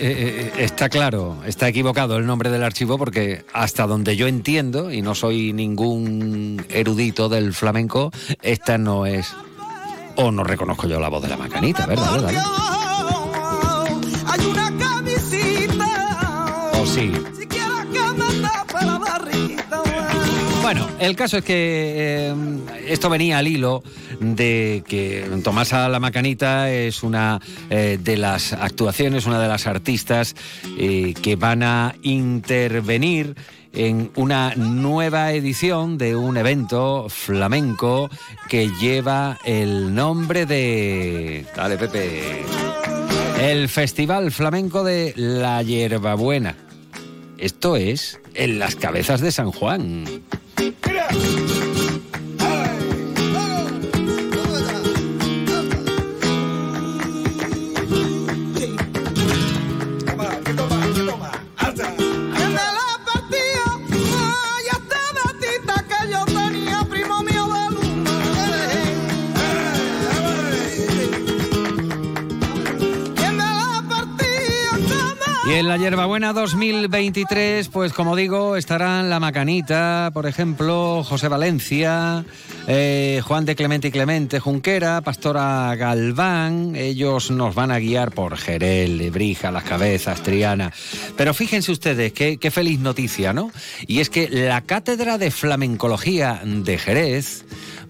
Eh, eh, está claro, está equivocado el nombre del archivo porque hasta donde yo entiendo, y no soy ningún erudito del flamenco, esta no es, o no reconozco yo la voz de la macanita, ¿verdad? ¿verdad? Hay una camisita. ¿O sí? Bueno, el caso es que eh, esto venía al hilo de que Tomasa La Macanita es una eh, de las actuaciones, una de las artistas eh, que van a intervenir en una nueva edición de un evento flamenco que lleva el nombre de... Dale, Pepe. El Festival Flamenco de la Hierbabuena. Esto es en las cabezas de San Juan. En en la partida, Y Y en la Hierbabuena 2023, pues como digo, estarán La Macanita, por ejemplo, José Valencia, eh, Juan de Clemente y Clemente Junquera, Pastora Galván. Ellos nos van a guiar por Jerez, Lebrija, Las Cabezas, Triana. Pero fíjense ustedes, qué feliz noticia, ¿no? Y es que la Cátedra de Flamencología de Jerez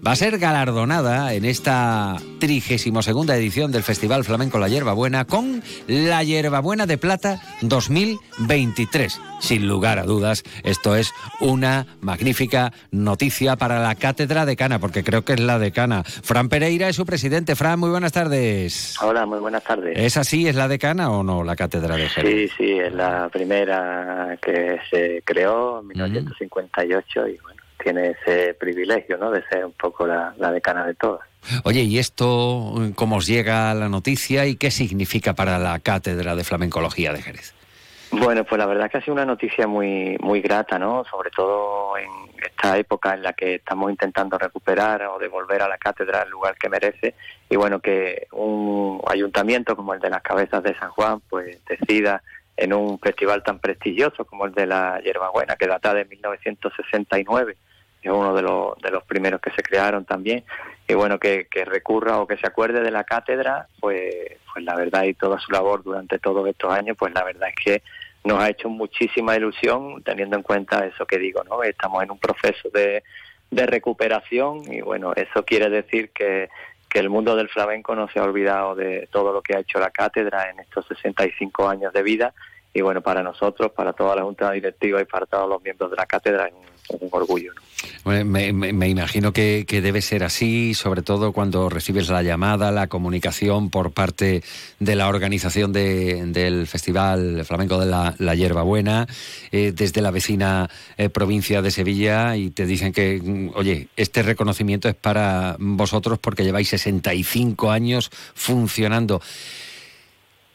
va a ser galardonada en esta 32 segunda edición del Festival Flamenco La Hierbabuena con la Hierbabuena de Plata 2023. Sin lugar a dudas, esto es una magnífica noticia para la Cátedra Decana, porque creo que es la decana. Fran Pereira es su presidente. Fran, muy buenas tardes. Hola, muy buenas tardes. ¿Es así? ¿Es la decana o no la Cátedra de Jerez? Sí, sí, es la primera que se creó en 1958 y bueno, tiene ese privilegio, ¿no? De ser un poco la, la decana de todas. Oye, ¿y esto cómo os llega la noticia y qué significa para la Cátedra de Flamencología de Jerez? Bueno, pues la verdad que ha sido una noticia muy muy grata, ¿no? Sobre todo en esta época en la que estamos intentando recuperar o devolver a la cátedra el lugar que merece y bueno, que un ayuntamiento como el de las Cabezas de San Juan pues decida en un festival tan prestigioso como el de la Hierbabuena, que data de 1969, es uno de los, de los primeros que se crearon también, y bueno, que, que recurra o que se acuerde de la cátedra, pues, pues la verdad y toda su labor durante todos estos años, pues la verdad es que nos ha hecho muchísima ilusión teniendo en cuenta eso que digo, ¿no? Estamos en un proceso de, de recuperación y bueno, eso quiere decir que, que el mundo del flamenco no se ha olvidado de todo lo que ha hecho la cátedra en estos 65 años de vida y bueno, para nosotros, para toda la Junta Directiva y para todos los miembros de la cátedra es un, orgullo. ¿no? Bueno, me, me- imagino que, que debe ser así, sobre todo cuando recibes la llamada, la comunicación por parte de la organización de- del Festival Flamenco de la, la Hierbabuena, eh, desde la vecina eh, provincia de Sevilla, y te dicen que, mm, oye, este reconocimiento es para vosotros porque lleváis 65 años funcionando.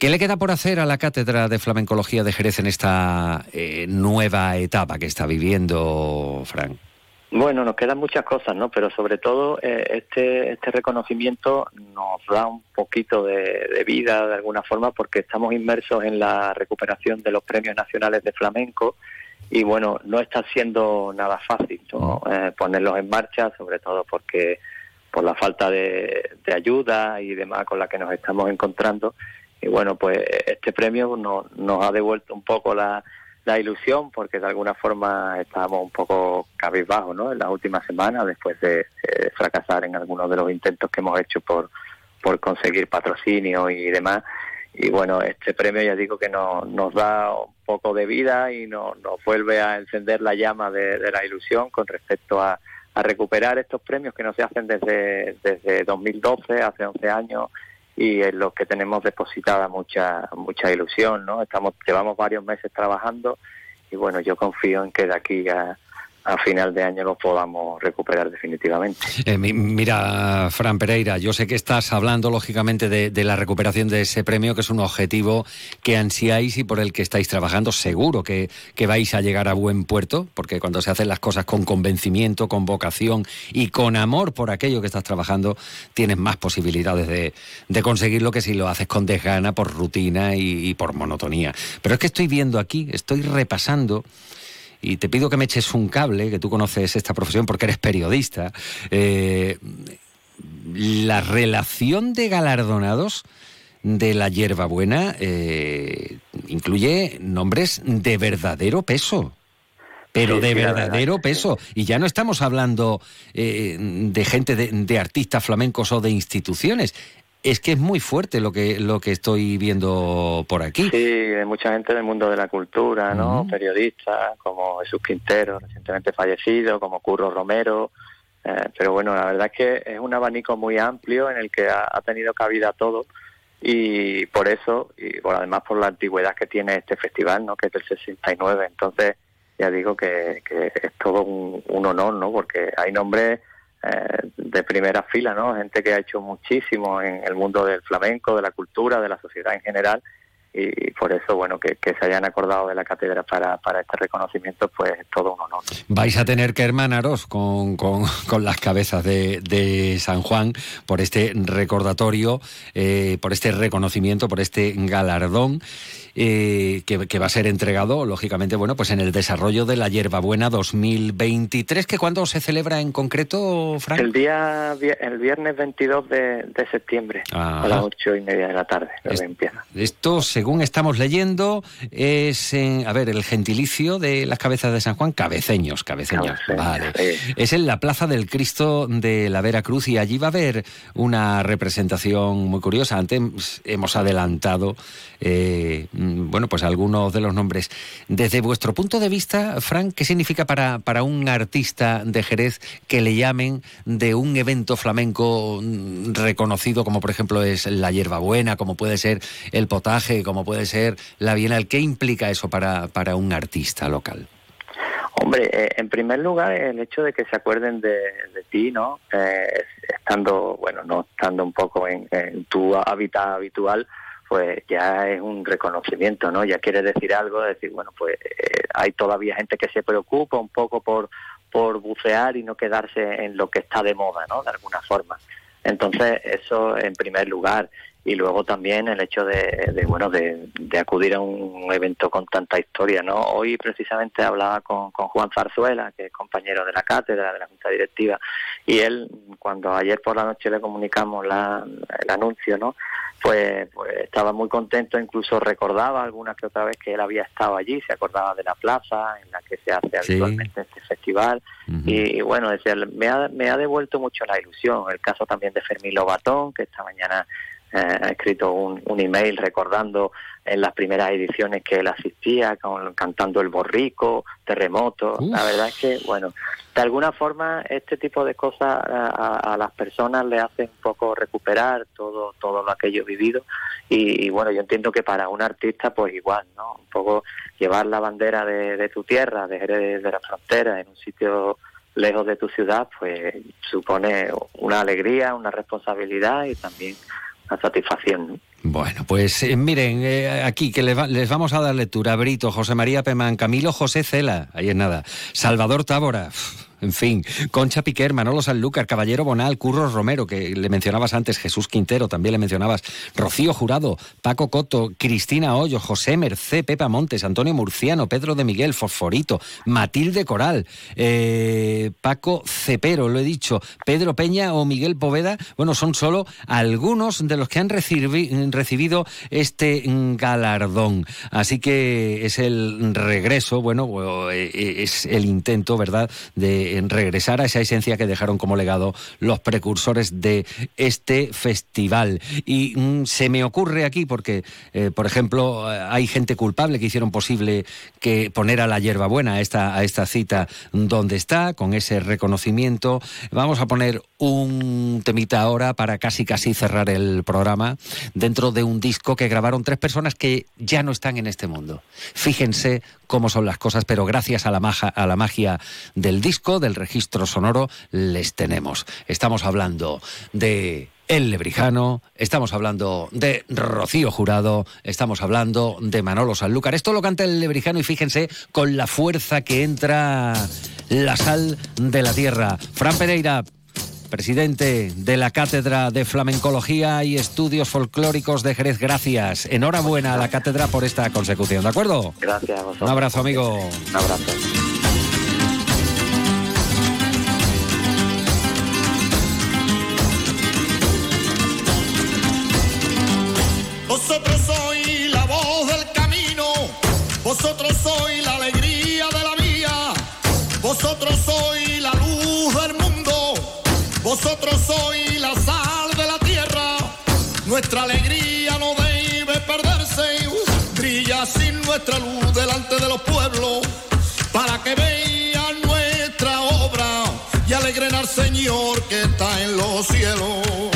¿Qué le queda por hacer a la Cátedra de Flamencología de Jerez en esta eh, nueva etapa que está viviendo, Frank? Bueno, nos quedan muchas cosas, ¿no? Pero sobre todo eh, este este reconocimiento nos da un poquito de, de vida de alguna forma porque estamos inmersos en la recuperación de los premios nacionales de flamenco y bueno, no está siendo nada fácil ¿no? Eh, ponerlos en marcha, sobre todo porque por la falta de, de ayuda y demás con la que nos estamos encontrando. Y bueno, pues este premio nos, nos ha devuelto un poco la, ilusión porque de alguna forma estábamos un poco cabizbajos ¿no? en las últimas semanas después de fracasar en algunos de los intentos que hemos hecho por, conseguir patrocinio y demás. Y bueno, este premio ya digo que nos, nos da un poco de vida y nos, nos vuelve a encender la llama de, de la ilusión con respecto a, a recuperar estos premios que no se hacen desde, desde 2012, hace 11 años, y en los que tenemos depositada mucha mucha ilusión, ¿no? Estamos llevamos varios meses trabajando y bueno, yo confío en que de aquí a, a final de año los podamos recuperar definitivamente. Eh, mi- mira, Fran Pereira, yo sé que estás hablando lógicamente de, la recuperación de ese premio, que es un objetivo que ansiáis y por el que estáis trabajando. Seguro que, que vais a llegar a buen puerto, porque cuando se hacen las cosas con convencimiento, con vocación y con amor por aquello que estás trabajando, tienes más posibilidades de, de conseguirlo que si lo haces con desgana, por rutina y, y por monotonía. Pero es que estoy viendo aquí, estoy repasando y te pido que me eches un cable, que tú conoces esta profesión porque eres periodista, eh, la relación de galardonados de la hierbabuena eh, incluye nombres de verdadero peso. Pero Sí, de sí, la verdad verdadero peso. Y ya no estamos hablando eh, de gente, de, de artistas flamencos o de instituciones. Es que es muy fuerte lo que, lo que estoy viendo por aquí. Sí, de mucha gente del mundo de la cultura, ¿no? Periodistas como Jesús Quintero, recientemente fallecido, como Curro Romero. eh, pero bueno, la verdad es que es un abanico muy amplio en el que ha, ha tenido cabida todo y por eso, y por además por la antigüedad que tiene este festival, ¿no? Que es del 69. Entonces, ya digo que, que es todo un, un honor, ¿no? Porque hay nombres eh, de primera fila, ¿no? Gente que ha hecho muchísimo en el mundo del flamenco, de la cultura, de la sociedad en general. y por eso, bueno, que, se hayan acordado de la cátedra para, este reconocimiento, pues es todo un honor. Vais a tener que hermanaros con, (laughs) con, las cabezas de, de, San Juan por este recordatorio, eh, por este reconocimiento, por este galardón. Eh, que, que, va a ser entregado, lógicamente, bueno, pues en el desarrollo de la Hierbabuena 2023, que cuándo se celebra en concreto, Frank? El día, el viernes 22 de, de septiembre, Ajá. a las ocho y media de la tarde, es, empieza. Esto, según estamos leyendo, es, en, a ver, el gentilicio de las cabezas de San Juan, cabeceños, cabeceños, cabeceños vale. Sí. Es en la Plaza del Cristo de la Vera Cruz y allí va a haber una representación muy curiosa. Antes hemos adelantado eh, bueno, pues algunos de los nombres. Desde vuestro punto de vista, Frank, ¿qué significa para, para un artista de Jerez que le llamen de un evento flamenco reconocido como por ejemplo es la hierbabuena, como puede ser el potaje, como puede ser la bienal? ¿Qué implica eso para, para un artista local? Hombre, eh, en primer lugar, el hecho de que se acuerden de, ti, ¿no? Eh, estando, bueno, no estando un poco en tu hábitat habitual, pues ya es un reconocimiento, ¿no? Ya quiere decir algo, decir, bueno, pues eh, hay todavía gente que se preocupa un poco por, por bucear y no quedarse en lo que está de moda, ¿no? De alguna forma. Entonces, eso en primer lugar. Y luego también el hecho de, de bueno, de, de, acudir a un evento con tanta historia, ¿no? Hoy precisamente hablaba con, con Juan Zarzuela, que es compañero de la cátedra, de la Junta Directiva, y él, cuando ayer por la noche le comunicamos la, el anuncio, ¿no? Pues, pues, estaba muy contento, incluso recordaba alguna que otra vez que él había estado allí, se acordaba de la plaza en la que se hace sí. habitualmente este festival uh -huh. y, y, bueno, decía, me ha, me ha devuelto mucho la ilusión, el caso también de Fermín Lobatón, que esta mañana eh, ha escrito un, un, email recordando en las primeras ediciones que él asistía, con, cantando El Borrico, Terremoto. Uf. La verdad es que, bueno, de alguna forma este tipo de cosas a, a, a, las personas le hacen un poco recuperar todo, todo lo aquello vivido. Y, y, bueno, yo entiendo que para un artista, pues igual, ¿no? Un poco llevar la bandera de, de tu tierra, de Jerez de la Frontera, en un sitio lejos de tu ciudad, pues supone una alegría, una responsabilidad y también una satisfacción. ¿no? Bueno, pues eh, miren, eh, aquí que les, va, les, vamos a dar lectura. Brito, José María Pemán, Camilo José Cela, ahí es nada. Salvador Tábora, en fin, Concha Piquer, Manolo Sanlúcar, Caballero Bonal, Curros Romero, que le mencionabas antes, Jesús Quintero, también le mencionabas, Rocío Jurado, Paco Coto, Cristina Hoyo, José Mercé, Pepa Montes, Antonio Murciano, Pedro de Miguel, Fosforito, Matilde Coral, eh, Paco Cepero, lo he dicho, Pedro Peña o Miguel Poveda, bueno, son solo algunos de los que han recibi recibido este galardón. Así que es el regreso, bueno, eh, es el intento, ¿verdad?, de regresar a esa esencia que dejaron como legado los precursores de este festival. Y mm, se me ocurre aquí, porque, eh, por ejemplo, hay gente culpable que hicieron posible que poner a la hierbabuena a esta, a esta cita donde está, con ese reconocimiento. Vamos a poner un temita ahora para casi casi cerrar el programa dentro de un disco que grabaron tres personas que ya no están en este mundo. Fíjense cómo son las cosas, pero gracias a la, magia, a la magia del disco, del registro sonoro, les tenemos. Estamos hablando de el Lebrijano, estamos hablando de Rocío Jurado, estamos hablando de Manolo Sanlúcar. Esto lo canta el Lebrijano y fíjense con la fuerza que entra la sal de la tierra. Fran Pereira, presidente de la Cátedra de Flamencología y Estudios Folclóricos de Jerez. Gracias. Enhorabuena a la cátedra por esta consecución, ¿de acuerdo? Gracias. A vosotros. Un abrazo, amigo. Un abrazo. Nuestra alegría no debe perderse, brilla sin nuestra luz delante de los pueblos, para que vean nuestra obra y alegren al Señor que está en los cielos.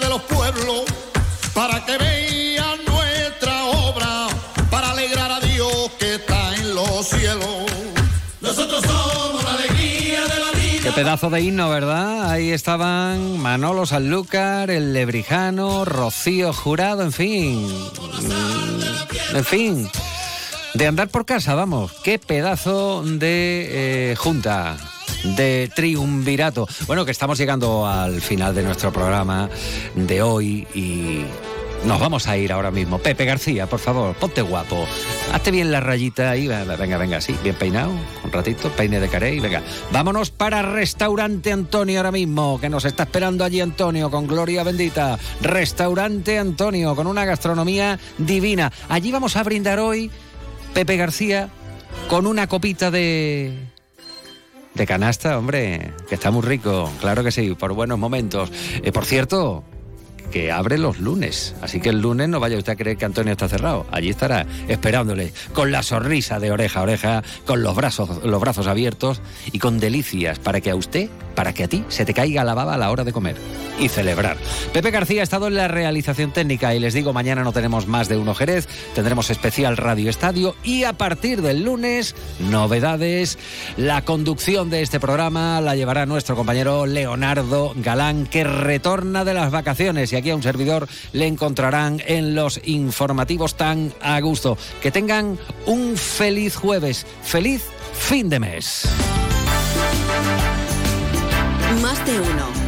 De los pueblos, para que vean nuestra obra, para alegrar a Dios que está en los cielos. Nosotros somos la alegría de la vida. Qué pedazo de himno, ¿verdad? Ahí estaban Manolo Sanlúcar, el Lebrijano, Rocío Jurado, en fin. En fin. De andar por casa, vamos. Qué pedazo de eh, junta. De triunvirato. Bueno, que estamos llegando al final de nuestro programa de hoy y nos vamos a ir ahora mismo. Pepe García, por favor, ponte guapo. Hazte bien la rayita ahí. Venga, venga, sí, bien peinado. Un ratito, peine de carey. Venga, vámonos para Restaurante Antonio ahora mismo, que nos está esperando allí Antonio con Gloria Bendita. Restaurante Antonio, con una gastronomía divina. Allí vamos a brindar hoy, Pepe García, con una copita de. De canasta, hombre, que está muy rico, claro que sí, por buenos momentos. Eh, por cierto, que abre los lunes. Así que el lunes no vaya usted a creer que Antonio está cerrado. Allí estará esperándole con la sonrisa de oreja a oreja, con los brazos, los brazos abiertos y con delicias para que a usted, para que a ti se te caiga la baba a la hora de comer y celebrar. Pepe García ha estado en la realización técnica y les digo, mañana no tenemos más de uno Jerez, tendremos especial Radio Estadio y a partir del lunes, novedades. La conducción de este programa la llevará nuestro compañero Leonardo Galán, que retorna de las vacaciones aquí a un servidor le encontrarán en los informativos tan a gusto. Que tengan un feliz jueves, feliz fin de mes. Más de uno.